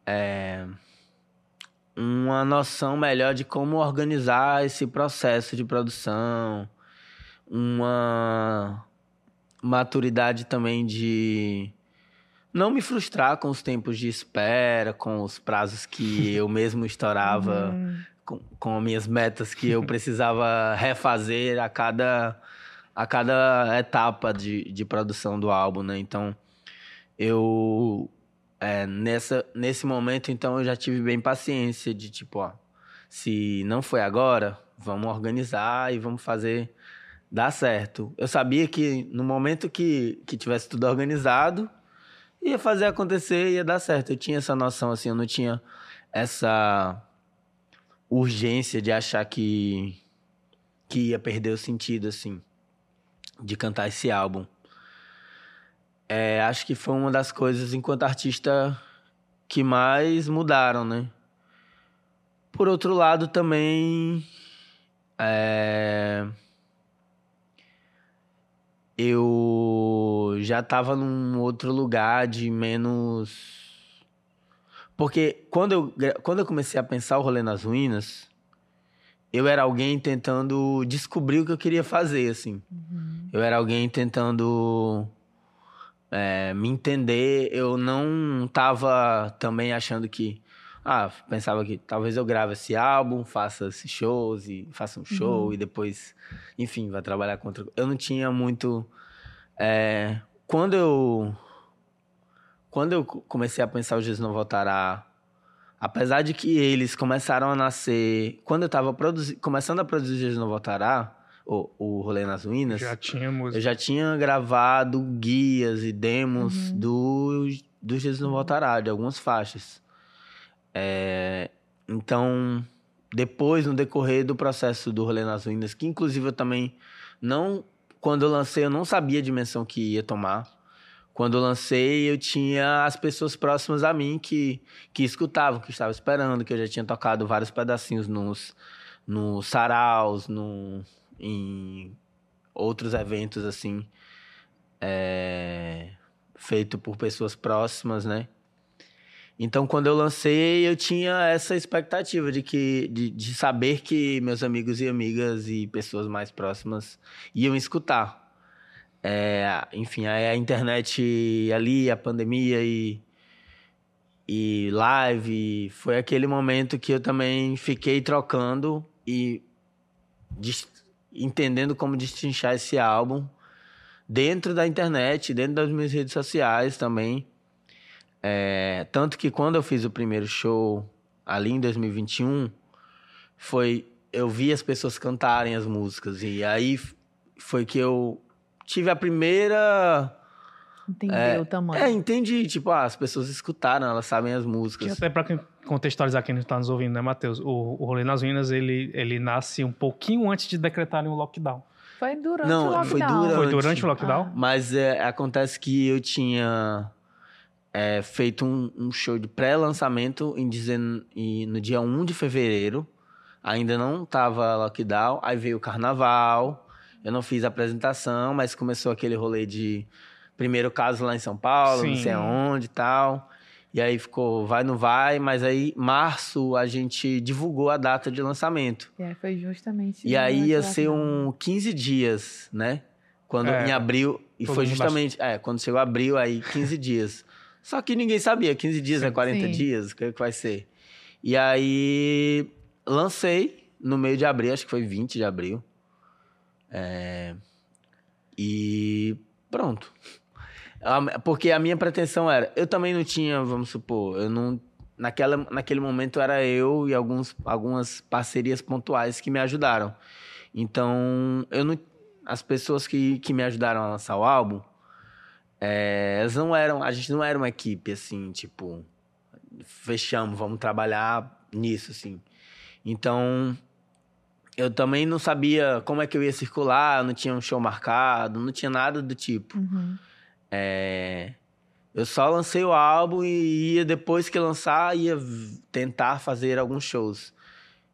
é, uma noção melhor de como organizar esse processo de produção, uma maturidade também de não me frustrar com os tempos de espera, com os prazos que eu mesmo estourava, Uhum. Com, com as minhas metas que eu <laughs> precisava refazer a cada, a cada etapa de, de produção do álbum, né? Então, eu... é, nessa, nesse momento, então, eu já tive bem paciência de, tipo, ó... Se não foi agora, vamos organizar e vamos fazer dar certo. Eu sabia que no momento que, que tivesse tudo organizado, ia fazer acontecer, ia dar certo. Eu tinha essa noção, assim, eu não tinha essa urgência de achar que, que ia perder o sentido, assim, de cantar esse álbum. É, acho que foi uma das coisas, enquanto artista, que mais mudaram, né? Por outro lado, também. É... Eu já tava num outro lugar de menos. Porque quando eu, quando eu comecei a pensar o rolê nas ruínas, eu era alguém tentando descobrir o que eu queria fazer, assim. Eu era alguém tentando é, me entender. Eu não tava também achando que. Ah, pensava que talvez eu grave esse álbum, faça esses shows e faça um show e depois, enfim, vai trabalhar com outra. Eu não tinha muito. é, quando eu. Quando eu co- comecei a pensar o Jesus Não Voltará, apesar de que eles começaram a nascer. Quando eu tava produzi- começando a produzir Jesus Não Voltará, o, o Rolê nas Ruínas. Já tinha música. Eu já tinha gravado guias e demos Uhum. do, do Jesus Não Voltará, de algumas faixas. É, então, depois, no decorrer do processo do Rolê nas Ruínas, que inclusive eu também não... Quando eu lancei, eu não sabia a dimensão que ia tomar. Quando eu lancei, eu tinha as pessoas próximas a mim que, que escutavam, que estavam esperando, que eu já tinha tocado vários pedacinhos nos, nos saraus, no, em outros eventos assim é, feito por pessoas próximas, né? Então, quando eu lancei, eu tinha essa expectativa de que de, de saber que meus amigos e amigas e pessoas mais próximas iam escutar. É, enfim, aí a internet ali, a pandemia e, e live, foi aquele momento que eu também fiquei trocando e entendendo como destrinchar esse álbum dentro da internet, dentro das minhas redes sociais também. É, tanto que quando eu fiz o primeiro show, ali em 2021, foi eu vi as pessoas cantarem as músicas e aí foi que eu tive a primeira Entendeu É, o tamanho. É, entendi. Tipo, ah, as pessoas escutaram, elas sabem as músicas. até para contextualizar quem está nos ouvindo, né, Matheus? O, o Rolê nas Ruínas, ele, ele nasce um pouquinho antes de decretarem o lockdown. Foi durante Não, o lockdown. foi durante. Foi durante o lockdown? Ah. Mas é, acontece que eu tinha é, feito um, um show de pré-lançamento em dezen- e no dia 1 de fevereiro. Ainda não tava lockdown. Aí veio o carnaval. Eu não fiz a apresentação, mas começou aquele rolê de primeiro caso lá em São Paulo, não Sim. sei aonde e tal. E aí ficou vai, não vai. Mas aí, março, a gente divulgou a data de lançamento. E aí foi justamente. E aí ia ser um 15 dias, né? Quando É. em abril. E foi justamente. É, quando chegou abril, aí 15 dias. Só que ninguém sabia, 15 dias é Sim. 40 Sim. dias, o que, que vai ser? E aí lancei no meio de abril, acho que foi 20 de abril. É, e pronto. Porque a minha pretensão era. Eu também não tinha, vamos supor, eu não. Naquela, naquele momento era eu e alguns, algumas parcerias pontuais que me ajudaram. Então, eu não, as pessoas que, que me ajudaram a lançar o álbum, é, elas não eram. A gente não era uma equipe assim, tipo, fechamos, vamos trabalhar nisso, assim. Então, eu também não sabia como é que eu ia circular, não tinha um show marcado, não tinha nada do tipo. Uhum. É, eu só lancei o álbum e ia, depois que lançar, ia tentar fazer alguns shows.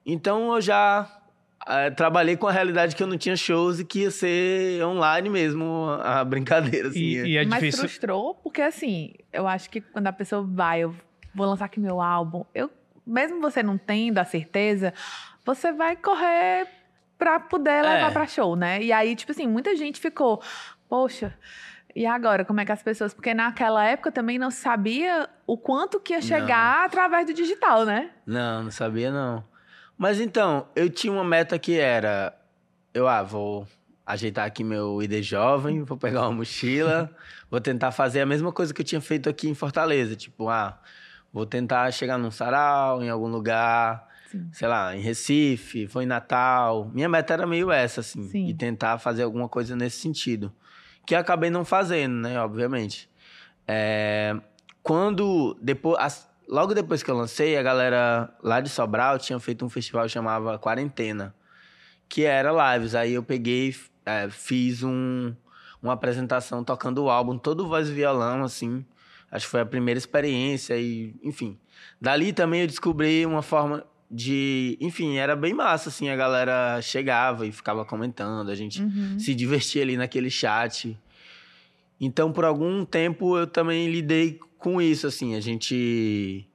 Então eu já eh, trabalhei com a realidade que eu não tinha shows e que ia ser online mesmo a <laughs> brincadeira. Assim. E, e é Mas difícil. frustrou, porque assim, eu acho que quando a pessoa vai, eu vou lançar aqui meu álbum, eu, mesmo você não tendo a certeza, você vai correr pra poder levar É. pra show, né? E aí, tipo assim, muita gente ficou, poxa. E agora, como é que as pessoas. Porque naquela época também não sabia o quanto que ia chegar através do digital, né? Não, não sabia não. Mas então, eu tinha uma meta que era... Eu, ah, vou ajeitar aqui meu ID jovem, vou pegar uma mochila, <laughs> vou tentar fazer a mesma coisa que eu tinha feito aqui em Fortaleza. Tipo, ah, vou tentar chegar num sarau, em algum lugar, Sim. sei lá, em Recife, foi em Natal. Minha meta era meio essa, assim, Sim. e tentar fazer alguma coisa nesse sentido. Que acabei não fazendo, né, obviamente. É, quando, depois, as- logo depois que eu lancei, a galera lá de Sobral tinha feito um festival que chamava Quarentena, que era lives. Aí eu peguei, é, fiz um, uma apresentação tocando o álbum, todo voz e violão, assim. Acho que foi a primeira experiência e, enfim. Dali também eu descobri uma forma de, enfim, era bem massa, assim, a galera chegava e ficava comentando, a gente Uhum. se divertir ali naquele chat. Então, por algum tempo, eu também lidei com isso, assim. A gente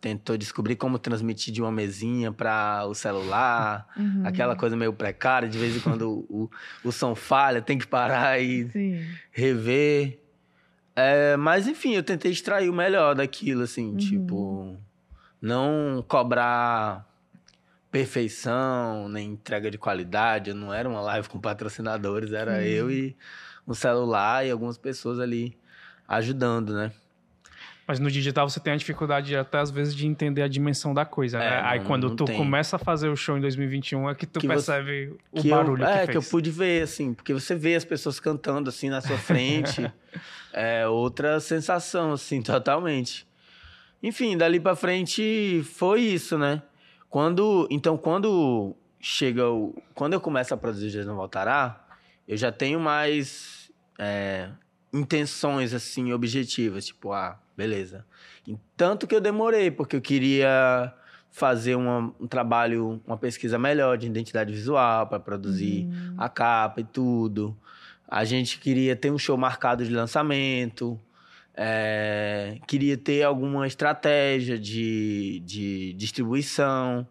tentou descobrir como transmitir de uma mesinha para o celular, Uhum. aquela coisa meio precária, de vez em quando o, o som falha, tem que parar e Sim. rever. É, mas, enfim, eu tentei extrair o melhor daquilo, assim, Uhum. tipo, não cobrar perfeição, nem entrega de qualidade. Não era uma live com patrocinadores, era eu e um celular e algumas pessoas ali ajudando, né? Mas no digital você tem a dificuldade até às vezes de entender a dimensão da coisa, É, né? Aí não- quando não tu tem. começa a fazer o show em 2021 é que tu Que você- percebe o que barulho eu, que é, fez. que eu pude ver, assim, porque você vê as pessoas cantando assim na sua frente. <laughs> é outra sensação, assim, totalmente. Enfim, dali pra frente foi isso, né? Quando. Então, quando chega o. Quando eu começo a produzir Jesus Não Voltará, eu já tenho mais é, intenções, assim, objetivas. Tipo, ah, beleza. E tanto que eu demorei, porque eu queria fazer uma- um trabalho, uma pesquisa melhor de identidade visual para produzir Uhum. a capa e tudo. A gente queria ter um show marcado de lançamento, é, queria ter alguma estratégia de, de distribuição,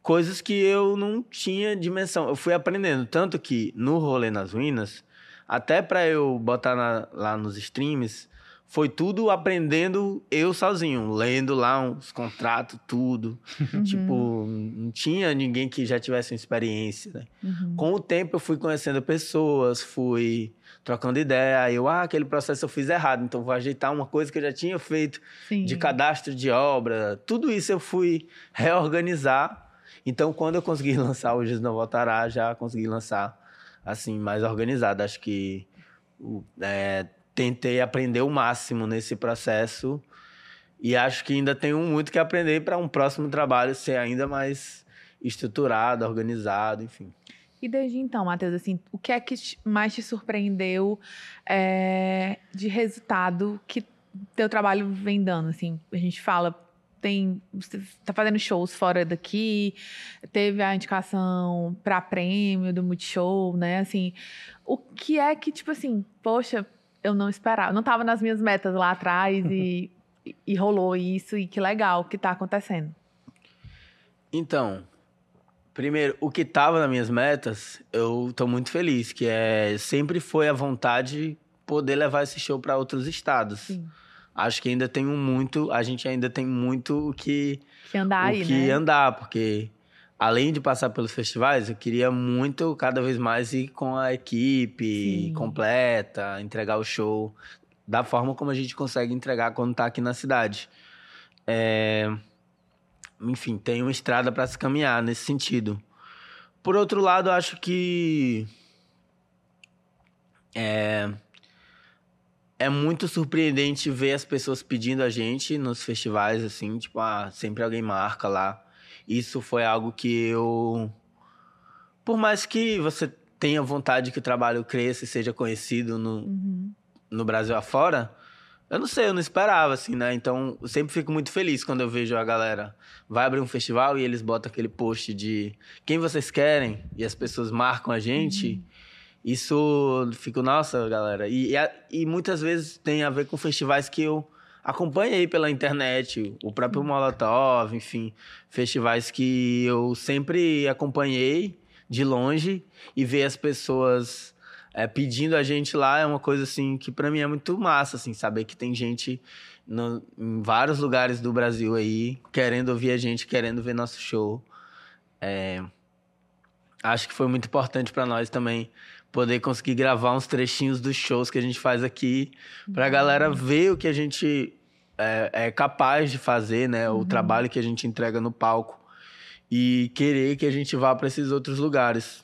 coisas que eu não tinha dimensão. Eu fui aprendendo, tanto que no Rolê nas Ruínas, até para eu botar na- lá nos streams, foi tudo aprendendo eu sozinho, lendo lá uns contratos, tudo. Uhum. Tipo, não tinha ninguém que já tivesse uma experiência, né? Uhum. Com o tempo eu fui conhecendo pessoas, fui trocando ideia, aí eu, ah, aquele processo eu fiz errado, então vou ajeitar uma coisa que eu já tinha feito Sim. de cadastro de obra, tudo isso eu fui reorganizar. Então, quando eu consegui <laughs> lançar o Jesus Não Voltará, já consegui lançar assim, mais organizado. Acho que é, tentei aprender o máximo nesse processo e acho que ainda tenho muito que aprender para um próximo trabalho ser ainda mais estruturado, organizado, enfim. E desde então, Matheus, assim, o que é que mais te surpreendeu é, de resultado que teu trabalho vem dando? Assim, a gente fala, tem, você tá fazendo shows fora daqui, teve a indicação para prêmio do Multishow, né? Assim, o que é que, tipo assim, poxa, eu não esperava, não estava nas minhas metas lá atrás <laughs> e, e rolou isso, e que legal que está acontecendo. Então, Primeiro, o que estava nas minhas metas, eu estou muito feliz, que é sempre foi a vontade poder levar esse show para outros estados. Sim. Acho que ainda tem muito, a gente ainda tem muito o que que andar o aí, que né? andar, porque além de passar pelos festivais, eu queria muito cada vez mais ir com a equipe Sim. completa, entregar o show da forma como a gente consegue entregar quando está aqui na cidade. É enfim, tem uma estrada para se caminhar nesse sentido. Por outro lado, acho que é, é muito surpreendente ver as pessoas pedindo a gente nos festivais, assim, tipo, ah, sempre alguém marca lá. Isso foi algo que eu. Por mais que você tenha vontade que o trabalho cresça e seja conhecido no, uhum. no Brasil afora, eu não sei, eu não esperava, assim, né? Então, eu sempre fico muito feliz quando eu vejo a galera vai abrir um festival e eles botam aquele post de quem vocês querem e as pessoas marcam a gente. Uhum. Isso fico, nossa, galera. E, e, e, muitas vezes tem a ver com festivais que eu acompanhei pela internet, o próprio uhum. Molotov, enfim, festivais que eu sempre acompanhei de longe e ver as pessoas é, pedindo a gente lá é uma coisa assim que para mim é muito massa, assim, saber que tem gente no, em vários lugares do Brasil aí querendo ouvir a gente, querendo ver nosso show. É, acho que foi muito importante para nós também poder conseguir gravar uns trechinhos dos shows que a gente faz aqui, para a galera uhum. ver o que a gente é, é capaz de fazer, né? O uhum. trabalho que a gente entrega no palco e querer que a gente vá para esses outros lugares.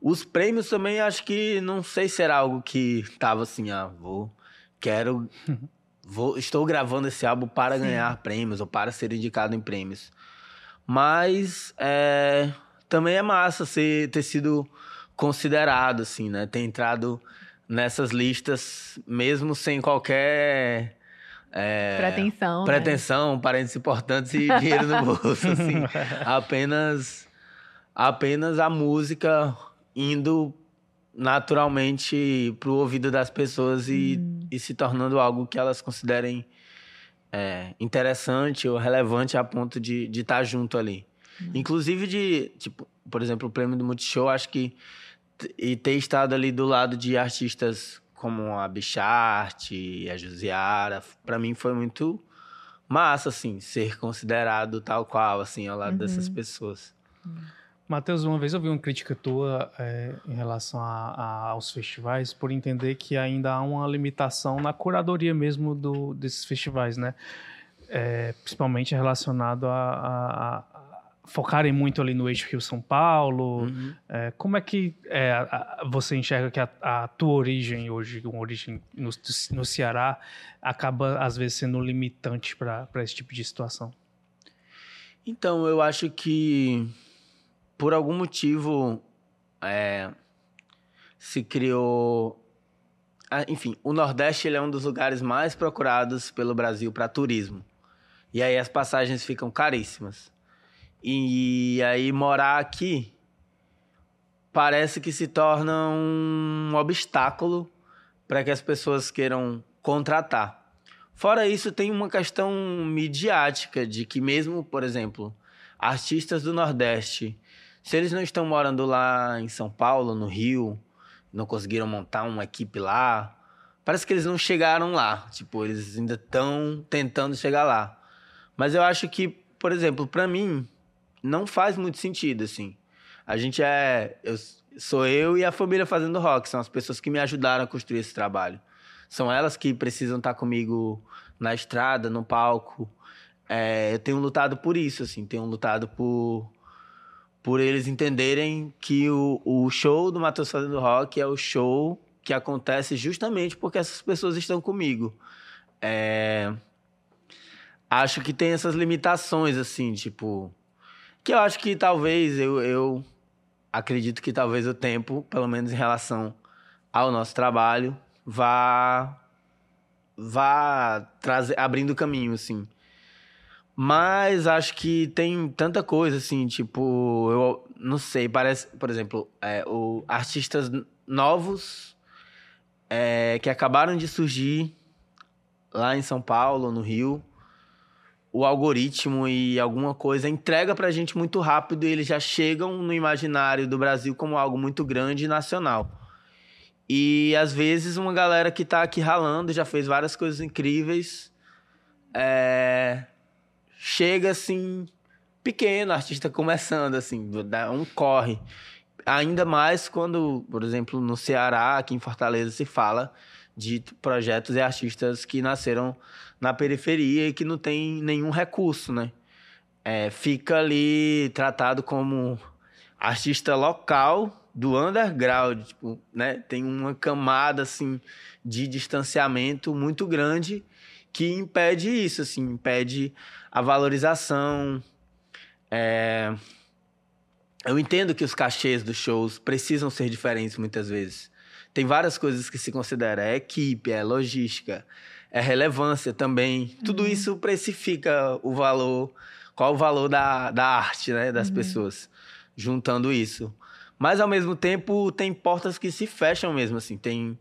Os prêmios também acho que não sei se era algo que tava assim, ah, vou, quero, <laughs> vou, estou gravando esse álbum para Sim. ganhar prêmios ou para ser indicado em prêmios. Mas é, também é massa ser, ter sido considerado, assim, né? Ter entrado nessas listas, mesmo sem qualquer é, pretensão, pretensão, né? parentes importantes e dinheiro no bolso, assim. <laughs> apenas, apenas a música indo naturalmente pro ouvido das pessoas e, hum. e se tornando algo que elas considerem é, interessante ou relevante a ponto de estar de tá junto ali. Hum. Inclusive de, tipo, por exemplo, o prêmio do Multishow, acho que e ter estado ali do lado de artistas como a Bicharte, a Josiara, para mim foi muito massa, assim, ser considerado tal qual, assim, ao lado uhum. dessas pessoas. Uhum. Matheus, uma vez eu vi uma crítica tua é, em relação a, a, aos festivais por entender que ainda há uma limitação na curadoria mesmo do, desses festivais, né? É, principalmente relacionado a, a, a, focarem muito ali no eixo Rio-São Paulo. Uhum. É, como é que é, você enxerga que a, tua origem hoje, uma origem no, no Ceará, acaba às vezes sendo limitante para esse tipo de situação? Então, eu acho que por algum motivo, é, se criou. Enfim, o Nordeste é um dos lugares mais procurados pelo Brasil para turismo. E aí as passagens ficam caríssimas. E aí morar aqui parece que se torna um obstáculo para que as pessoas queiram contratar. Fora isso, tem uma questão midiática de que mesmo, por exemplo, artistas do Nordeste se eles não estão morando lá em São Paulo, no Rio, não conseguiram montar uma equipe lá, parece que eles não chegaram lá. Tipo, eles ainda estão tentando chegar lá. Mas eu acho que, por exemplo, para mim, não faz muito sentido, assim. A gente é. Eu, sou eu e a família fazendo rock, são as pessoas que me ajudaram a construir esse trabalho. São elas que precisam estar comigo na estrada, no palco. É, eu tenho lutado por isso, assim, tenho lutado por por eles entenderem que o, o show do Matheus Fazendo Rock é o show que acontece justamente porque essas pessoas estão comigo. É... Acho que tem essas limitações, assim, tipo. Que eu acho que talvez eu, eu acredito que talvez o tempo, pelo menos em relação ao nosso trabalho, vá vá trazer abrindo caminho assim. Mas acho que tem tanta coisa assim, tipo, eu não sei, parece, por exemplo, é, o artistas novos é, que acabaram de surgir lá em São Paulo, no Rio, o algoritmo e alguma coisa entrega pra gente muito rápido e eles já chegam no imaginário do Brasil como algo muito grande e nacional. E às vezes uma galera que tá aqui ralando, já fez várias coisas incríveis, é... chega assim, pequeno, artista começando, assim, dá um corre. Ainda mais quando, por exemplo, no Ceará, aqui em Fortaleza, se fala de projetos e artistas que nasceram na periferia e que não tem nenhum recurso, né? É, fica ali tratado como artista local do underground, tipo, né? Tem uma camada assim de distanciamento muito grande que impede isso, assim, impede a valorização. É... Eu entendo que os cachês dos shows precisam ser diferentes muitas vezes. Tem várias coisas que se considera é equipe, é logística, é relevância também. Tudo uhum. isso precifica o valor, qual o valor da, da arte, né, das uhum. pessoas, juntando isso. Mas ao mesmo tempo tem portas que se fecham mesmo assim, tem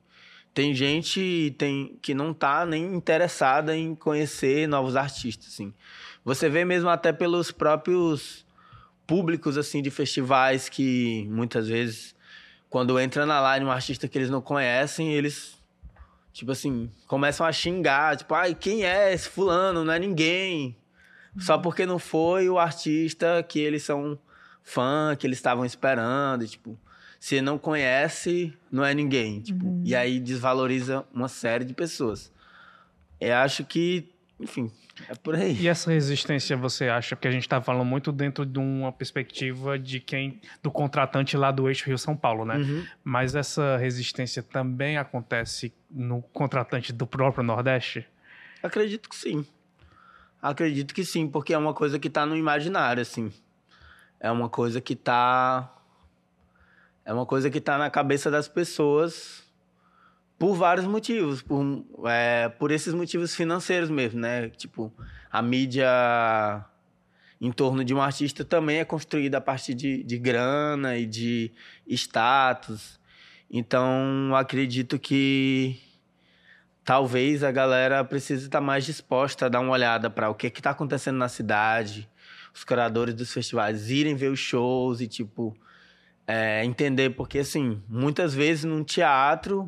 tem gente tem que não tá nem interessada em conhecer novos artistas assim. Você vê mesmo até pelos próprios públicos assim de festivais que muitas vezes quando entra na line um artista que eles não conhecem, eles tipo assim, começam a xingar, tipo, ai, quem é esse fulano? Não é ninguém. Só uhum. porque não foi o artista que eles são fã, que eles estavam esperando, e, tipo, se não conhece, não é ninguém, tipo, uhum. e aí desvaloriza uma série de pessoas. Eu acho que, enfim, é por aí. E essa resistência você acha? Porque a gente está falando muito dentro de uma perspectiva de quem. do contratante lá do eixo Rio-São Paulo, né? Uhum. Mas essa resistência também acontece no contratante do próprio Nordeste? Acredito que sim. Acredito que sim, porque é uma coisa que está no imaginário, assim. É uma coisa que está. É uma coisa que está na cabeça das pessoas por vários motivos, por, é, por esses motivos financeiros mesmo, né? Tipo, a mídia em torno de um artista também é construída a partir de, de grana e de status. Então, acredito que talvez a galera precise estar mais disposta a dar uma olhada para o que está acontecendo na cidade, os curadores dos festivais irem ver os shows e, tipo, é, entender, porque, assim, muitas vezes num teatro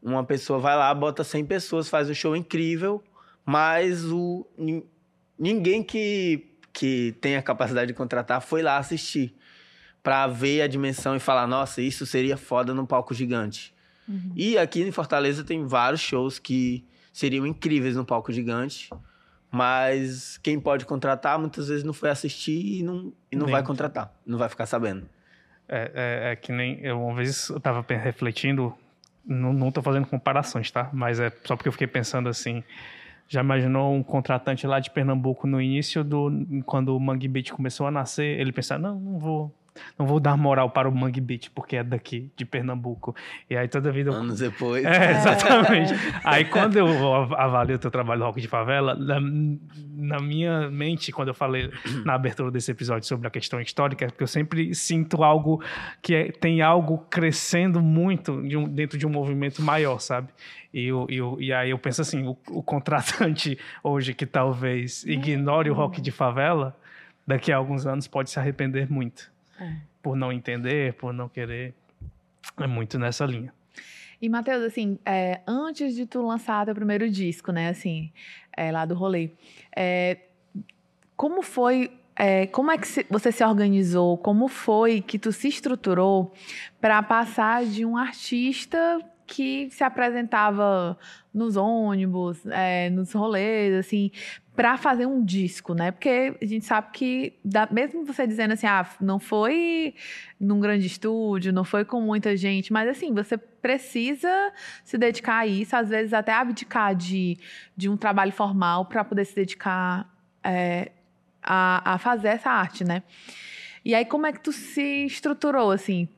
uma pessoa vai lá, bota 100 pessoas, faz um show incrível, mas o, ninguém que, que tem a capacidade de contratar foi lá assistir para ver a dimensão e falar: nossa, isso seria foda num palco gigante. Uhum. E aqui em Fortaleza tem vários shows que seriam incríveis no palco gigante, mas quem pode contratar muitas vezes não foi assistir e não, e não vai contratar, não vai ficar sabendo. É, é, é que nem eu uma vez eu tava refletindo não, tô fazendo comparações, tá? Mas é só porque eu fiquei pensando assim. Já imaginou um contratante lá de Pernambuco no início do quando o Mangue Beat começou a nascer, ele pensar, não, não vou não vou dar moral para o Mangue Beat, porque é daqui, de Pernambuco. E aí toda vida. Eu... Anos <laughs> depois. É, exatamente. aí quando eu avalio o teu trabalho do Rock de Favela, na, na, minha mente, quando eu falei na abertura desse episódio sobre a questão histórica, é porque eu sempre sinto algo que é, tem algo crescendo muito de um, dentro de um movimento maior, sabe? E, eu, eu, e aí eu penso assim: o, o contratante <laughs> hoje que talvez ignore o rock de favela, daqui a alguns anos pode se arrepender muito. É. Por não entender, por não querer. É muito nessa linha. E, Matheus, assim, é, antes de tu lançar teu primeiro disco, né, assim, é, lá do rolê, é, como foi, é, como é que você se organizou, como foi que tu se estruturou para passar de um artista que se apresentava nos ônibus, é, nos rolês, assim, para fazer um disco, né? Porque a gente sabe que, dá, mesmo você dizendo assim, ah, não foi num grande estúdio, não foi com muita gente, mas assim, você precisa se dedicar a isso, às vezes até abdicar de, de um trabalho formal para poder se dedicar é, a, a fazer essa arte, né? E aí, como é que tu se estruturou, assim?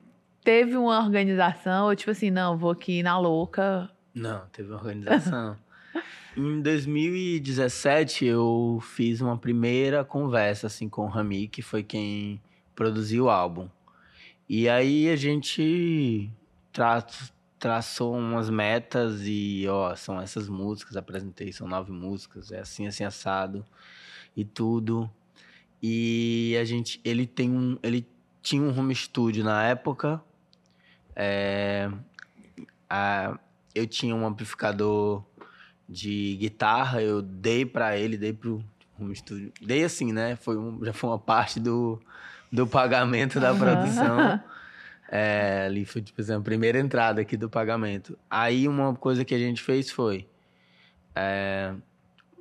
Teve uma organização, ou tipo assim, não, vou aqui na louca? Não, teve uma organização. <laughs> Em 2017, eu fiz uma primeira conversa assim com o Rami, que foi quem produziu o álbum. E aí a gente tra traçou umas metas e, ó, são essas músicas, apresentei, são nove músicas, é assim, assim, assado e tudo. E a gente, ele tem um, ele tinha um home studio na época. É, a, eu tinha um amplificador de guitarra, eu dei para ele, dei pro home studio. Dei assim, né? Foi um, já foi uma parte do, do pagamento da produção. <laughs> É, ali foi, tipo assim, a primeira entrada aqui do pagamento. Aí uma coisa que a gente fez foi. É,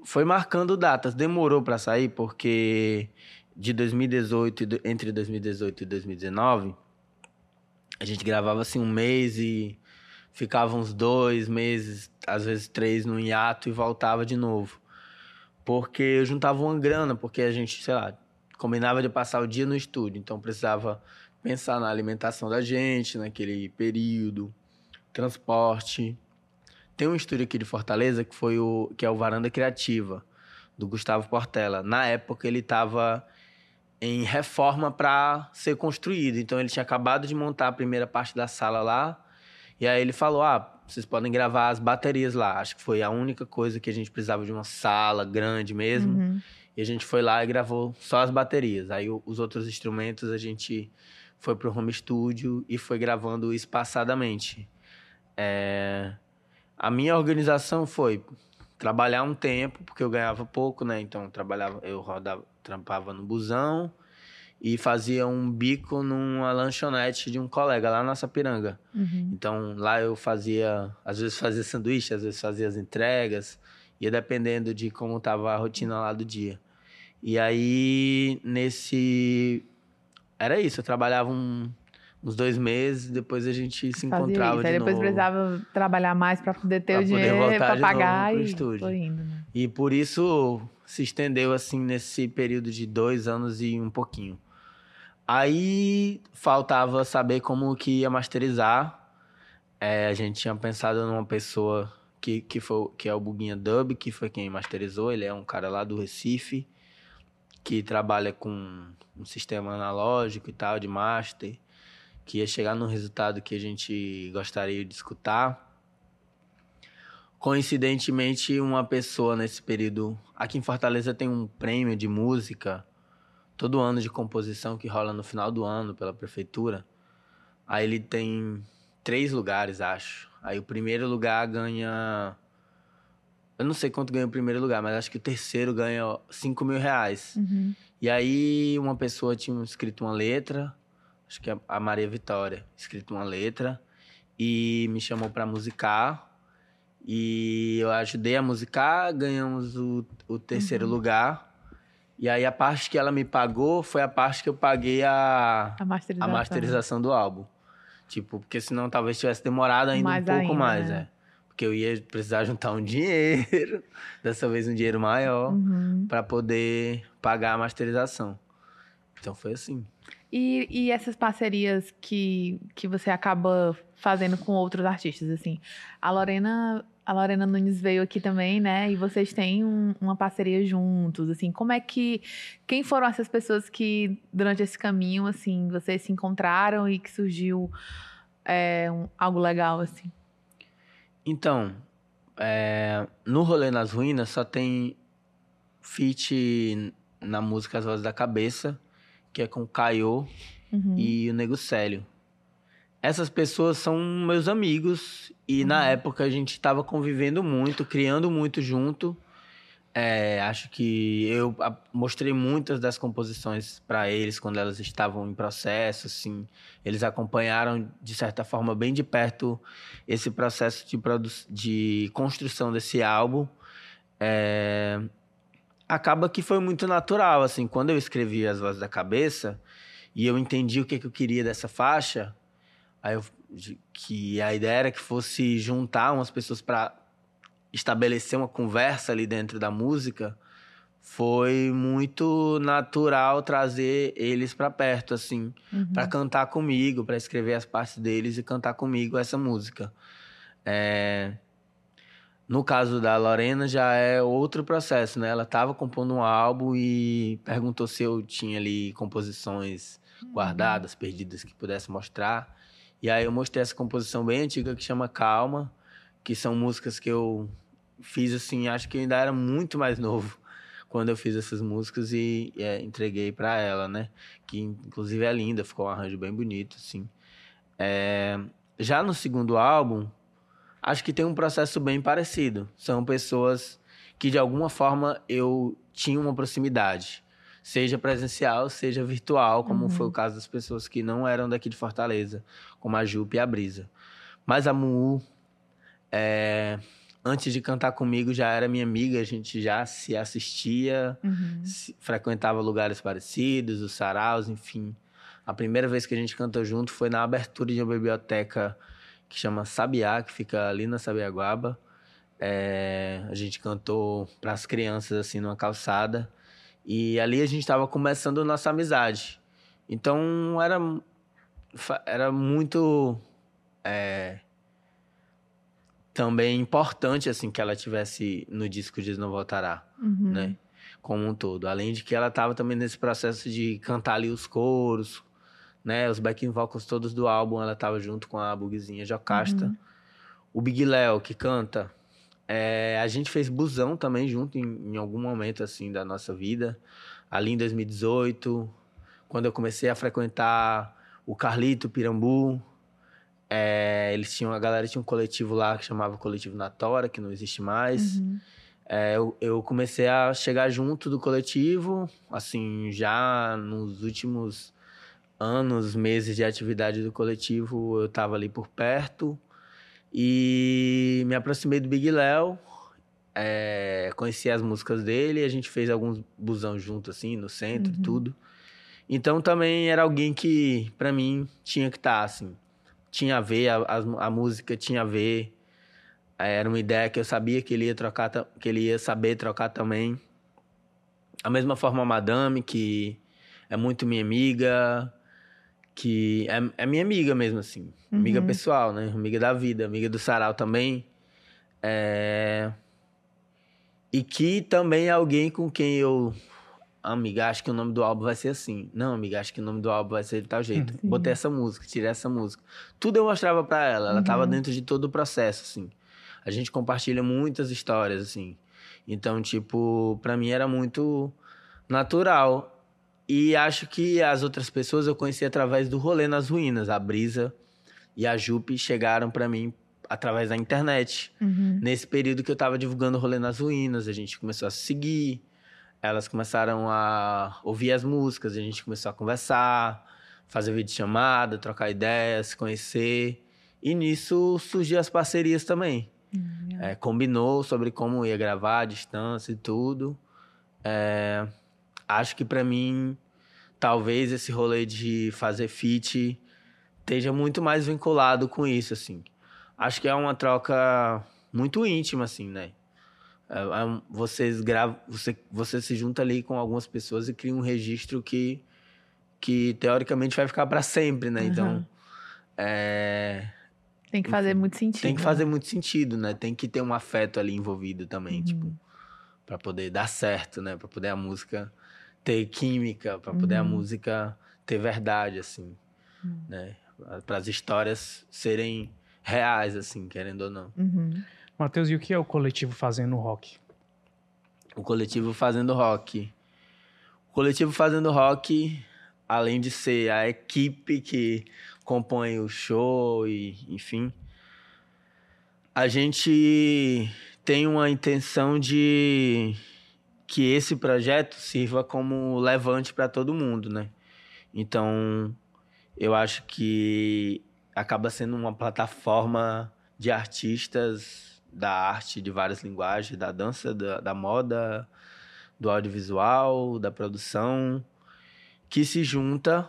foi marcando datas. Demorou para sair, porque de 2018, entre 2018 e 2019, a gente gravava assim um mês e ficava uns dois meses, às vezes três no hiato e voltava de novo. Porque eu juntava uma grana, porque a gente, sei lá, combinava de passar o dia no estúdio, então precisava pensar na alimentação da gente naquele período, transporte. Tem um estúdio aqui de Fortaleza que foi o que é o Varanda Criativa do Gustavo Portela. Na época ele estava em reforma para ser construído, então ele tinha acabado de montar a primeira parte da sala lá e aí ele falou: ah, vocês podem gravar as baterias lá. Acho que foi a única coisa que a gente precisava de uma sala grande mesmo. Uhum. E a gente foi lá e gravou só as baterias. Aí os outros instrumentos a gente foi pro home studio e foi gravando espaçadamente. É... A minha organização foi trabalhar um tempo, porque eu ganhava pouco, né? Então trabalhava, eu rodava, trampava no busão e fazia um bico numa lanchonete de um colega lá na Sapiranga. Uhum. Então lá eu fazia, às vezes fazia sanduíche, às vezes fazia as entregas, ia dependendo de como estava a rotina lá do dia. E aí nesse era isso, eu trabalhava um, uns dois meses, depois a gente se encontrava isso. de aí depois novo. precisava trabalhar mais para poder ter pra o dinheiro para pagar e estúdio. Indo, né? E por isso se estendeu assim nesse período de dois anos e um pouquinho. Aí faltava saber como que ia masterizar. É, a gente tinha pensado numa pessoa que, que, foi, que é o Buguinha Dub, que foi quem masterizou. Ele é um cara lá do Recife, que trabalha com um sistema analógico e tal, de master, que ia chegar no resultado que a gente gostaria de escutar. Coincidentemente, uma pessoa nesse período. Aqui em Fortaleza tem um prêmio de música todo ano de composição que rola no final do ano pela prefeitura. Aí ele tem três lugares, acho. Aí o primeiro lugar ganha. Eu não sei quanto ganha o primeiro lugar, mas acho que o terceiro ganha 5 mil reais. Uhum. E aí uma pessoa tinha escrito uma letra, acho que é a Maria Vitória, escrito uma letra, e me chamou para musicar. E eu ajudei a musicar, ganhamos o, o terceiro uhum. lugar. E aí a parte que ela me pagou foi a parte que eu paguei a, a, masterização. a masterização do álbum. Tipo, porque senão talvez tivesse demorado ainda mais um pouco ainda, mais, né? é. Porque eu ia precisar juntar um <laughs> dinheiro, dessa vez um dinheiro maior, uhum. para poder pagar a masterização. Então foi assim. E, e essas parcerias que, que você acaba fazendo com outros artistas, assim? A Lorena a Lorena Nunes veio aqui também, né? E vocês têm um, uma parceria juntos, assim. Como é que... Quem foram essas pessoas que, durante esse caminho, assim, vocês se encontraram e que surgiu é, um, algo legal, assim? Então, é, no Rolê nas Ruínas só tem feat na música As Vozes da Cabeça, que é com o Caio uhum. e o Nego Célio essas pessoas são meus amigos e uhum. na época a gente estava convivendo muito, criando muito junto. É, acho que eu mostrei muitas das composições para eles quando elas estavam em processo, assim, eles acompanharam de certa forma bem de perto esse processo de, de construção desse álbum. É, acaba que foi muito natural, assim, quando eu escrevi As Vozes da Cabeça e eu entendi o que, que eu queria dessa faixa, aí eu, que a ideia era que fosse juntar umas pessoas para estabelecer uma conversa ali dentro da música, foi muito natural trazer eles para perto, assim, uhum. para cantar comigo, para escrever as partes deles e cantar comigo essa música. É... No caso da Lorena já é outro processo, né? Ela estava compondo um álbum e perguntou se eu tinha ali composições uhum. guardadas, perdidas que pudesse mostrar. E aí eu mostrei essa composição bem antiga que chama Calma, que são músicas que eu fiz assim, acho que eu ainda era muito mais novo <laughs> quando eu fiz essas músicas e é, entreguei para ela, né? Que inclusive é linda, ficou um arranjo bem bonito, assim. É... Já no segundo álbum, acho que tem um processo bem parecido. São pessoas que de alguma forma eu tinha uma proximidade, seja presencial, seja virtual, como uhum. foi o caso das pessoas que não eram daqui de Fortaleza, como a Jupe e a Brisa. Mas a Mu, é, antes de cantar comigo, já era minha amiga, a gente já se assistia, uhum. se, frequentava lugares parecidos, os saraus, enfim. A primeira vez que a gente cantou junto foi na abertura de uma biblioteca que chama Sabiá, que fica ali na Sabiaguaba. É, a gente cantou para as crianças, assim, numa calçada. E ali a gente estava começando nossa amizade. Então, era, era muito... É, também importante, assim, que ela tivesse no disco de Não Voltará, uhum. né? Como um todo. Além de que ela estava também nesse processo de cantar ali os coros, né? Os backing vocals todos do álbum, ela estava junto com a Bugzinha Jocasta. Uhum. O Big Léo, que canta. É, a gente fez busão também junto em, em algum momento, assim, da nossa vida. Ali em 2018, quando eu comecei a frequentar o Carlito Pirambu, é, eles tinham, a galera tinha um coletivo lá que chamava Coletivo Natora, que não existe mais. Uhum. É, eu, eu, comecei a chegar junto do coletivo, assim, já nos últimos anos, meses de atividade do coletivo, eu estava ali por perto. E me aproximei do Big Léo, é, conheci as músicas dele, a gente fez alguns busão junto, assim, no centro e uhum. tudo. Então também era alguém que, para mim, tinha que estar, tá, assim tinha a ver, a, a, a, música tinha a ver. Era uma ideia que eu sabia que ele ia trocar, que ele ia saber trocar também. A mesma forma a Madame, que é muito minha amiga, que é, é minha amiga mesmo, assim. Uhum. Amiga pessoal, né? Amiga da vida, amiga do Sarau também. É... E que também é alguém com quem eu amiga, acho que o nome do álbum vai ser assim. Não, amiga, acho que o nome do álbum vai ser de tal jeito. Sim. Botei essa música, tirei essa música. Tudo eu mostrava para ela, ela uhum. tava dentro de todo o processo, assim. A gente compartilha muitas histórias, assim. Então, tipo, para mim era muito natural. E acho que as outras pessoas eu conheci através do rolê nas ruínas. A Brisa e a Jupe chegaram para mim através da internet. Uhum. Nesse período que eu tava divulgando o rolê nas ruínas, a gente começou a se seguir elas começaram a ouvir as músicas, a gente começou a conversar, fazer vídeo chamada, trocar ideias, se conhecer. E nisso surgiu as parcerias também. Uhum. É, combinou sobre como ia gravar, a distância e tudo. É, acho que para mim, talvez esse rolê de fazer feat esteja muito mais vinculado com isso, assim. Acho que é uma troca muito íntima, assim, né? É, é vocês gravam, você, você se junta ali com algumas pessoas e cria um registro que, que teoricamente vai ficar para sempre, né? Uhum. Então, é... Tem que fazer muito sentido. Tem que fazer muito sentido, né? Tem que ter um afeto ali envolvido também, uhum. tipo, para poder dar certo, né? Para poder a música ter química, para poder uhum. a música ter verdade, assim, uhum. né? Para as histórias serem reais, assim, querendo ou não. Uhum. Matheus, e o que é o coletivo Fazendo Rock? O coletivo Fazendo Rock. O coletivo Fazendo Rock, além de ser a equipe que compõe o show e, enfim, a gente tem uma intenção de que esse projeto sirva como levante para todo mundo, né? Então, eu acho que acaba sendo uma plataforma de artistas da arte de várias linguagens, da dança, da, da moda, do audiovisual, da produção, que se junta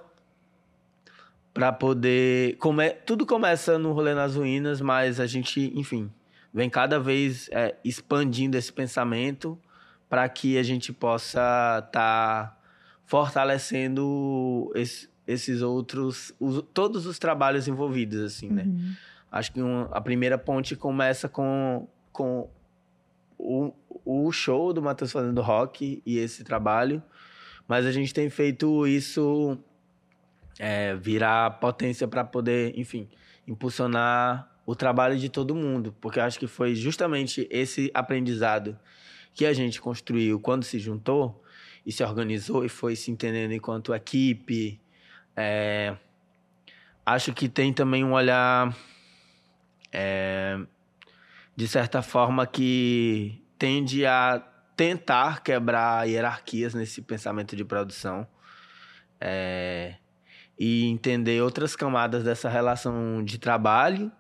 para poder. Come... Tudo começa no Rolê nas Ruínas, mas a gente, enfim, vem cada vez é, expandindo esse pensamento para que a gente possa estar tá fortalecendo esse, esses outros, os, todos os trabalhos envolvidos, assim, né? Uhum. Acho que um, a primeira ponte começa com, com o, o show do Matheus fazendo rock e esse trabalho, mas a gente tem feito isso é, virar potência para poder, enfim, impulsionar o trabalho de todo mundo, porque acho que foi justamente esse aprendizado que a gente construiu quando se juntou e se organizou e foi se entendendo enquanto equipe. É, acho que tem também um olhar, é, de certa forma, que tende a tentar quebrar hierarquias nesse pensamento de produção. É, e entender outras camadas dessa relação de trabalho,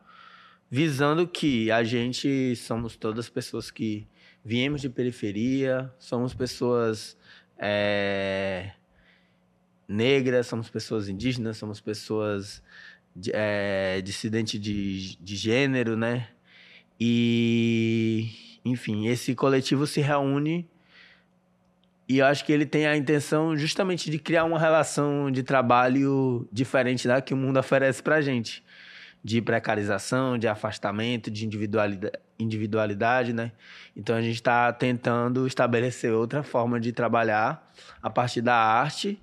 visando que a gente somos todas pessoas que viemos de periferia, somos pessoas é, negras, somos pessoas indígenas, somos pessoas é, dissidente de, de gênero, né? E, enfim, esse coletivo se reúne e eu acho que ele tem a intenção justamente de criar uma relação de trabalho diferente da que o mundo oferece para gente. De precarização, de afastamento, de individualidade, individualidade né? Então a gente está tentando estabelecer outra forma de trabalhar a partir da arte.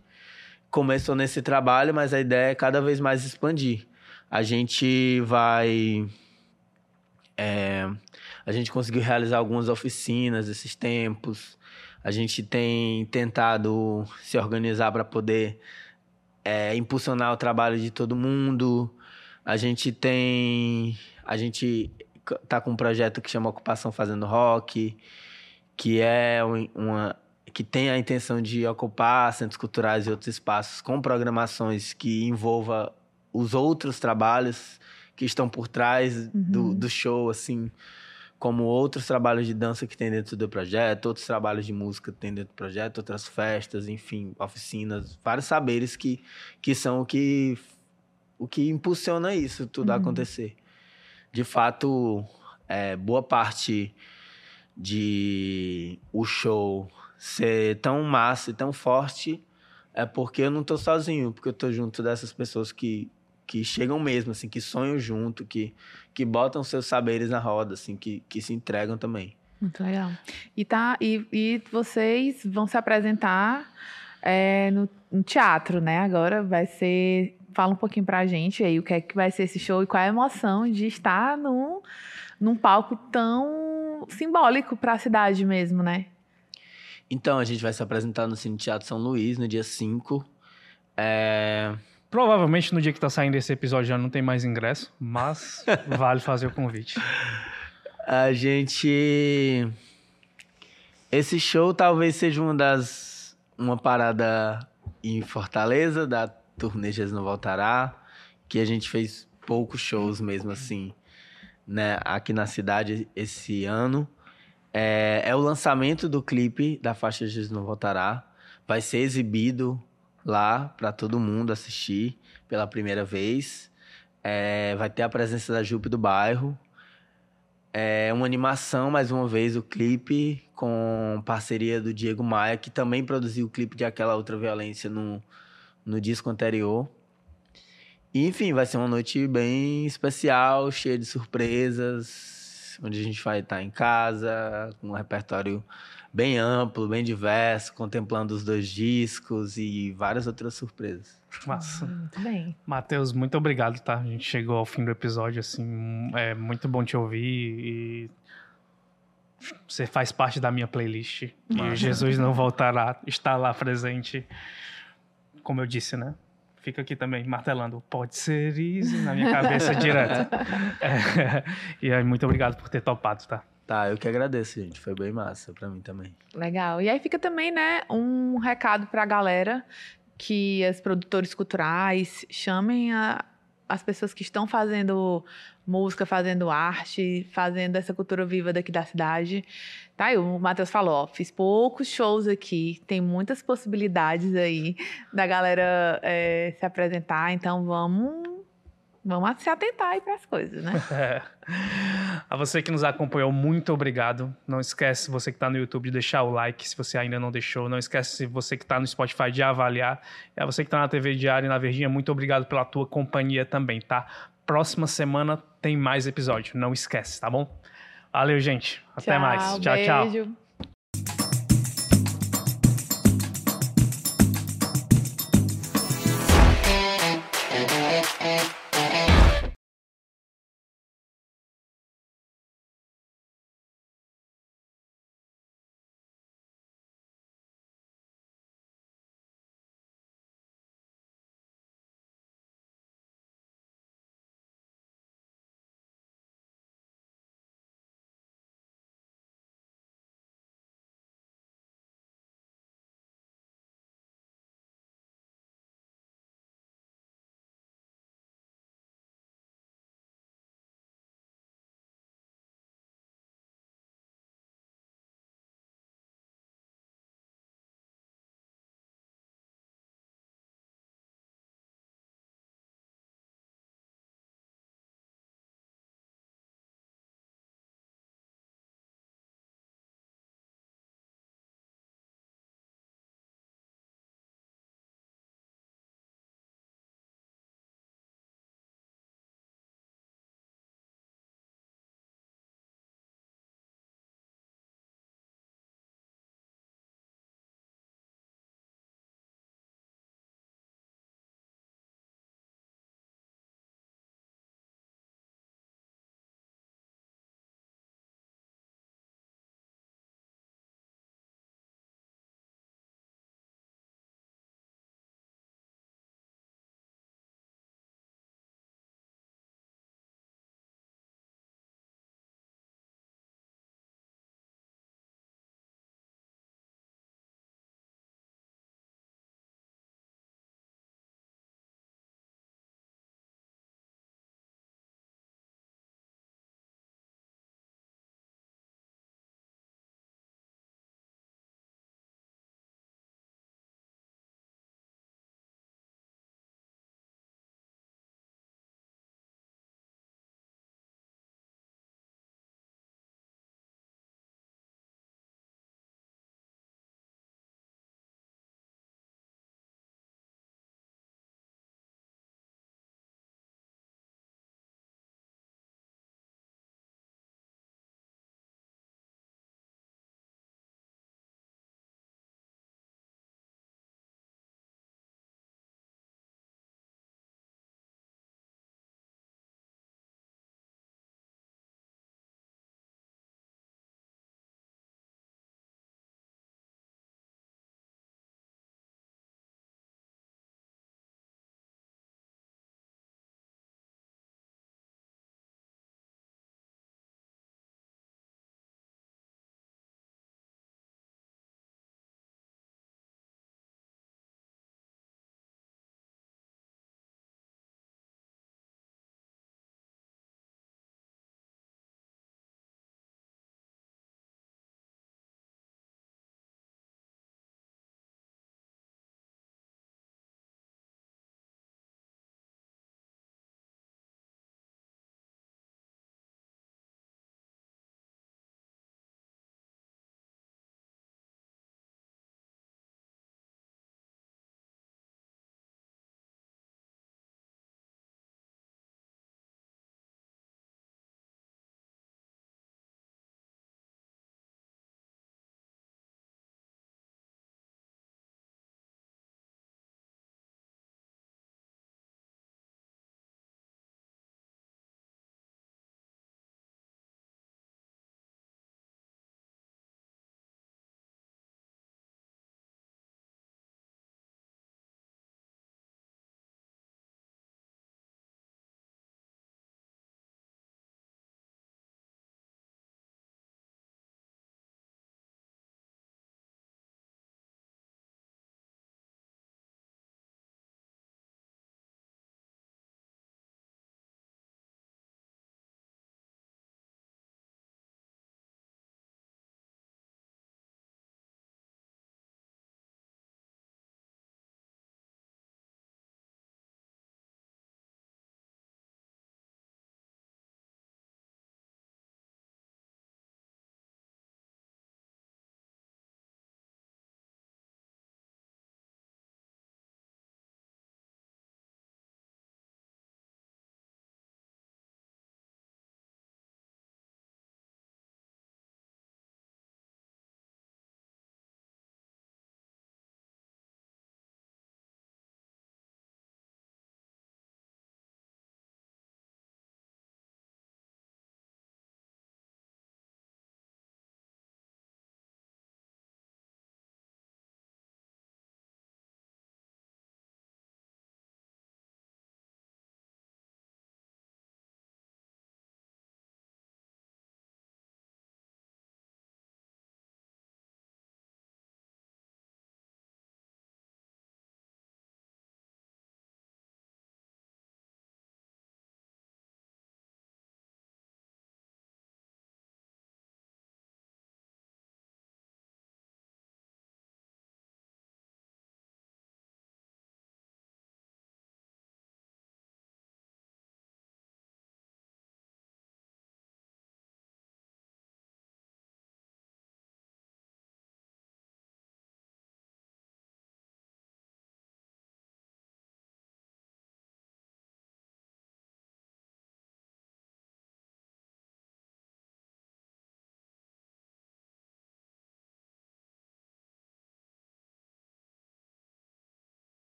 Começou nesse trabalho, mas a ideia é cada vez mais expandir. A gente vai. É, a gente conseguiu realizar algumas oficinas esses tempos. A gente tem tentado se organizar para poder é, impulsionar o trabalho de todo mundo. A gente tem. A gente tá com um projeto que chama Ocupação Fazendo Rock, que é uma. que tem a intenção de ocupar centros culturais e outros espaços com programações que envolva os outros trabalhos que estão por trás uhum. do, do show, assim como outros trabalhos de dança que tem dentro do projeto, outros trabalhos de música que tem dentro do projeto, outras festas, enfim, oficinas, vários saberes que, que são o que, o que impulsiona isso tudo uhum. a acontecer. De fato, é, boa parte de o show ser tão massa e tão forte é porque eu não estou sozinho, porque eu estou junto dessas pessoas que que chegam mesmo, assim, que sonham junto, que, que botam seus saberes na roda, assim, que, que se entregam também. Muito legal. E, tá, e, e vocês vão se apresentar é, no, no, teatro, né? Agora vai ser. Fala um pouquinho pra gente aí o que é que vai ser esse show e qual é a emoção de estar num, num palco tão simbólico para a cidade mesmo, né? Então, a gente vai se apresentar no Cine Teatro São Luís no dia 5. É, Provavelmente no dia que tá saindo esse episódio já não tem mais ingresso, mas <laughs> vale fazer o convite. A gente. Esse show talvez seja uma das. Uma parada em Fortaleza, da turnê Jesus Não Voltará, que a gente fez poucos shows mesmo assim, né, aqui na cidade esse ano. É, é o lançamento do clipe da faixa Jesus Não Voltará. Vai ser exibido lá para todo mundo assistir pela primeira vez. É, vai ter a presença da Jupe do bairro. É uma animação, mais uma vez, o clipe com parceria do Diego Maia, que também produziu o clipe de Aquela Outra Violência no, no disco anterior. E, enfim, vai ser uma noite bem especial, cheia de surpresas, onde a gente vai estar em casa, com um repertório bem amplo, bem diverso, contemplando os dois discos e várias outras surpresas. Massa. Muito bem. Matheus, muito obrigado, tá? A gente chegou ao fim do episódio, assim, é muito bom te ouvir e você faz parte da minha playlist. E Jesus não voltará, está lá presente. Como eu disse, né? Fica aqui também martelando, pode ser isso na minha cabeça direto. <laughs> É, e aí, muito obrigado por ter topado, tá? Tá, eu que agradeço, gente. Foi bem massa para mim também. Legal. E aí fica também, né, um recado para a galera que as produtores culturais chamem a, as pessoas que estão fazendo música, fazendo arte, fazendo essa cultura viva daqui da cidade. Tá aí, o Matheus falou, ó, fiz poucos shows aqui, tem muitas possibilidades aí da galera é, se apresentar, então vamos vamos se atentar aí para as coisas, né? <laughs> É. A você que nos acompanhou, muito obrigado. Não esquece, você que está no YouTube, de deixar o like se você ainda não deixou. Não esquece, você que está no Spotify, de avaliar. E a você que está na TV Diário e na Verdinha, muito obrigado pela tua companhia também, tá? Próxima semana tem mais episódio, não esquece, tá bom? Valeu, gente. Até tchau, mais. Tchau, beijo. tchau.